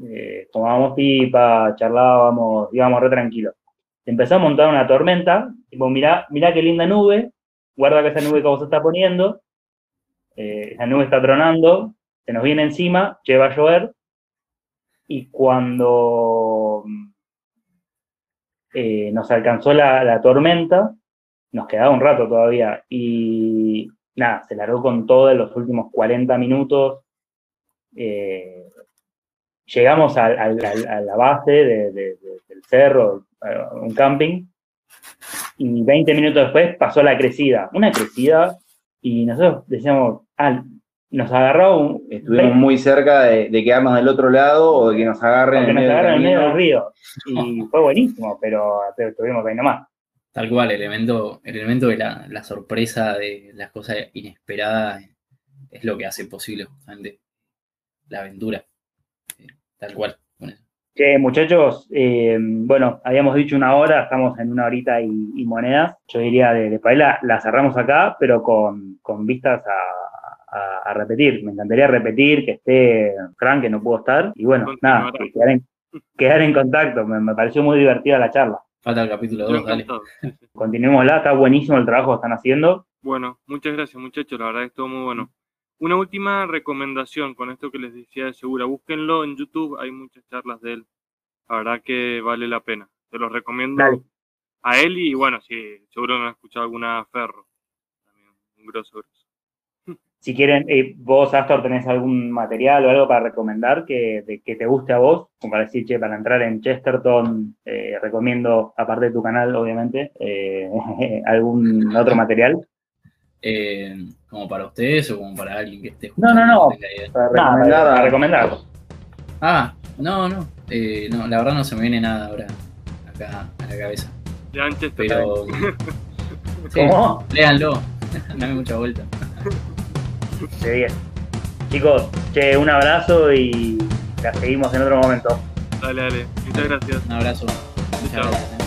eh, tomábamos pipa, charlábamos, íbamos re tranquilos. Empezó a montar una tormenta, tipo, mirá, mirá qué linda nube, guarda que esa nube que vos está poniendo, eh, la nube está tronando, se nos viene encima, lleva a llover, y cuando eh, nos alcanzó la, tormenta, nos quedaba un rato todavía, y nada, se largó con todo en los últimos 40 minutos. Eh, llegamos a, la base de, de, de, del cerro, un camping, y 20 minutos después pasó la crecida, una crecida, y nosotros decíamos, ah, nos agarró un... Estuvimos muy cerca de, de, quedarnos del otro lado o de que nos agarren en, medio, agarren en medio del río. Y fue buenísimo, pero tuvimos que ir nomás. Tal cual, el elemento, el elemento de la, la, sorpresa, de las cosas inesperadas, es lo que hace posible justamente la aventura. Tal cual. Che, muchachos, eh, bueno, habíamos dicho una hora, estamos en una horita y, y monedas. Yo diría de, de la cerramos acá, pero con, con vistas a, a- a repetir. Me encantaría repetir, que esté Frank, que no pudo estar. Y bueno, Continuará. nada, que quedar en, quedar en contacto. Me, me pareció muy divertida la charla. Falta el capítulo Yo 2, dale. Sí, sí. Continuémosla, está buenísimo el trabajo que están haciendo. Bueno, muchas gracias muchachos, la verdad que estuvo muy bueno. Una última recomendación con esto que les decía de Segura, búsquenlo en YouTube, hay muchas charlas de él, la verdad que vale la pena. Se los recomiendo Dale. a él y bueno, si seguro no han escuchado alguna Ferro, también un grosso grosso. Si quieren, eh, vos, Astor, tenés algún material o algo para recomendar que, de- que te guste a vos, como para decir, che, para entrar en Chesterton, eh, recomiendo, aparte de tu canal, obviamente, eh, algún otro material. Eh, como para ustedes o como para alguien que esté No, no, no. Para Nada, recomendar para a- recomendar. Ah, no, no. Eh, no, la verdad no se me viene nada ahora acá a la cabeza. Ya antes Pero. Sí, ¿Cómo? léanlo. Dame mucha vuelta. De 10. Chicos, che, un abrazo y la seguimos en otro momento. dale, dale, muchas gracias. Un abrazo. Muchas Chao. gracias.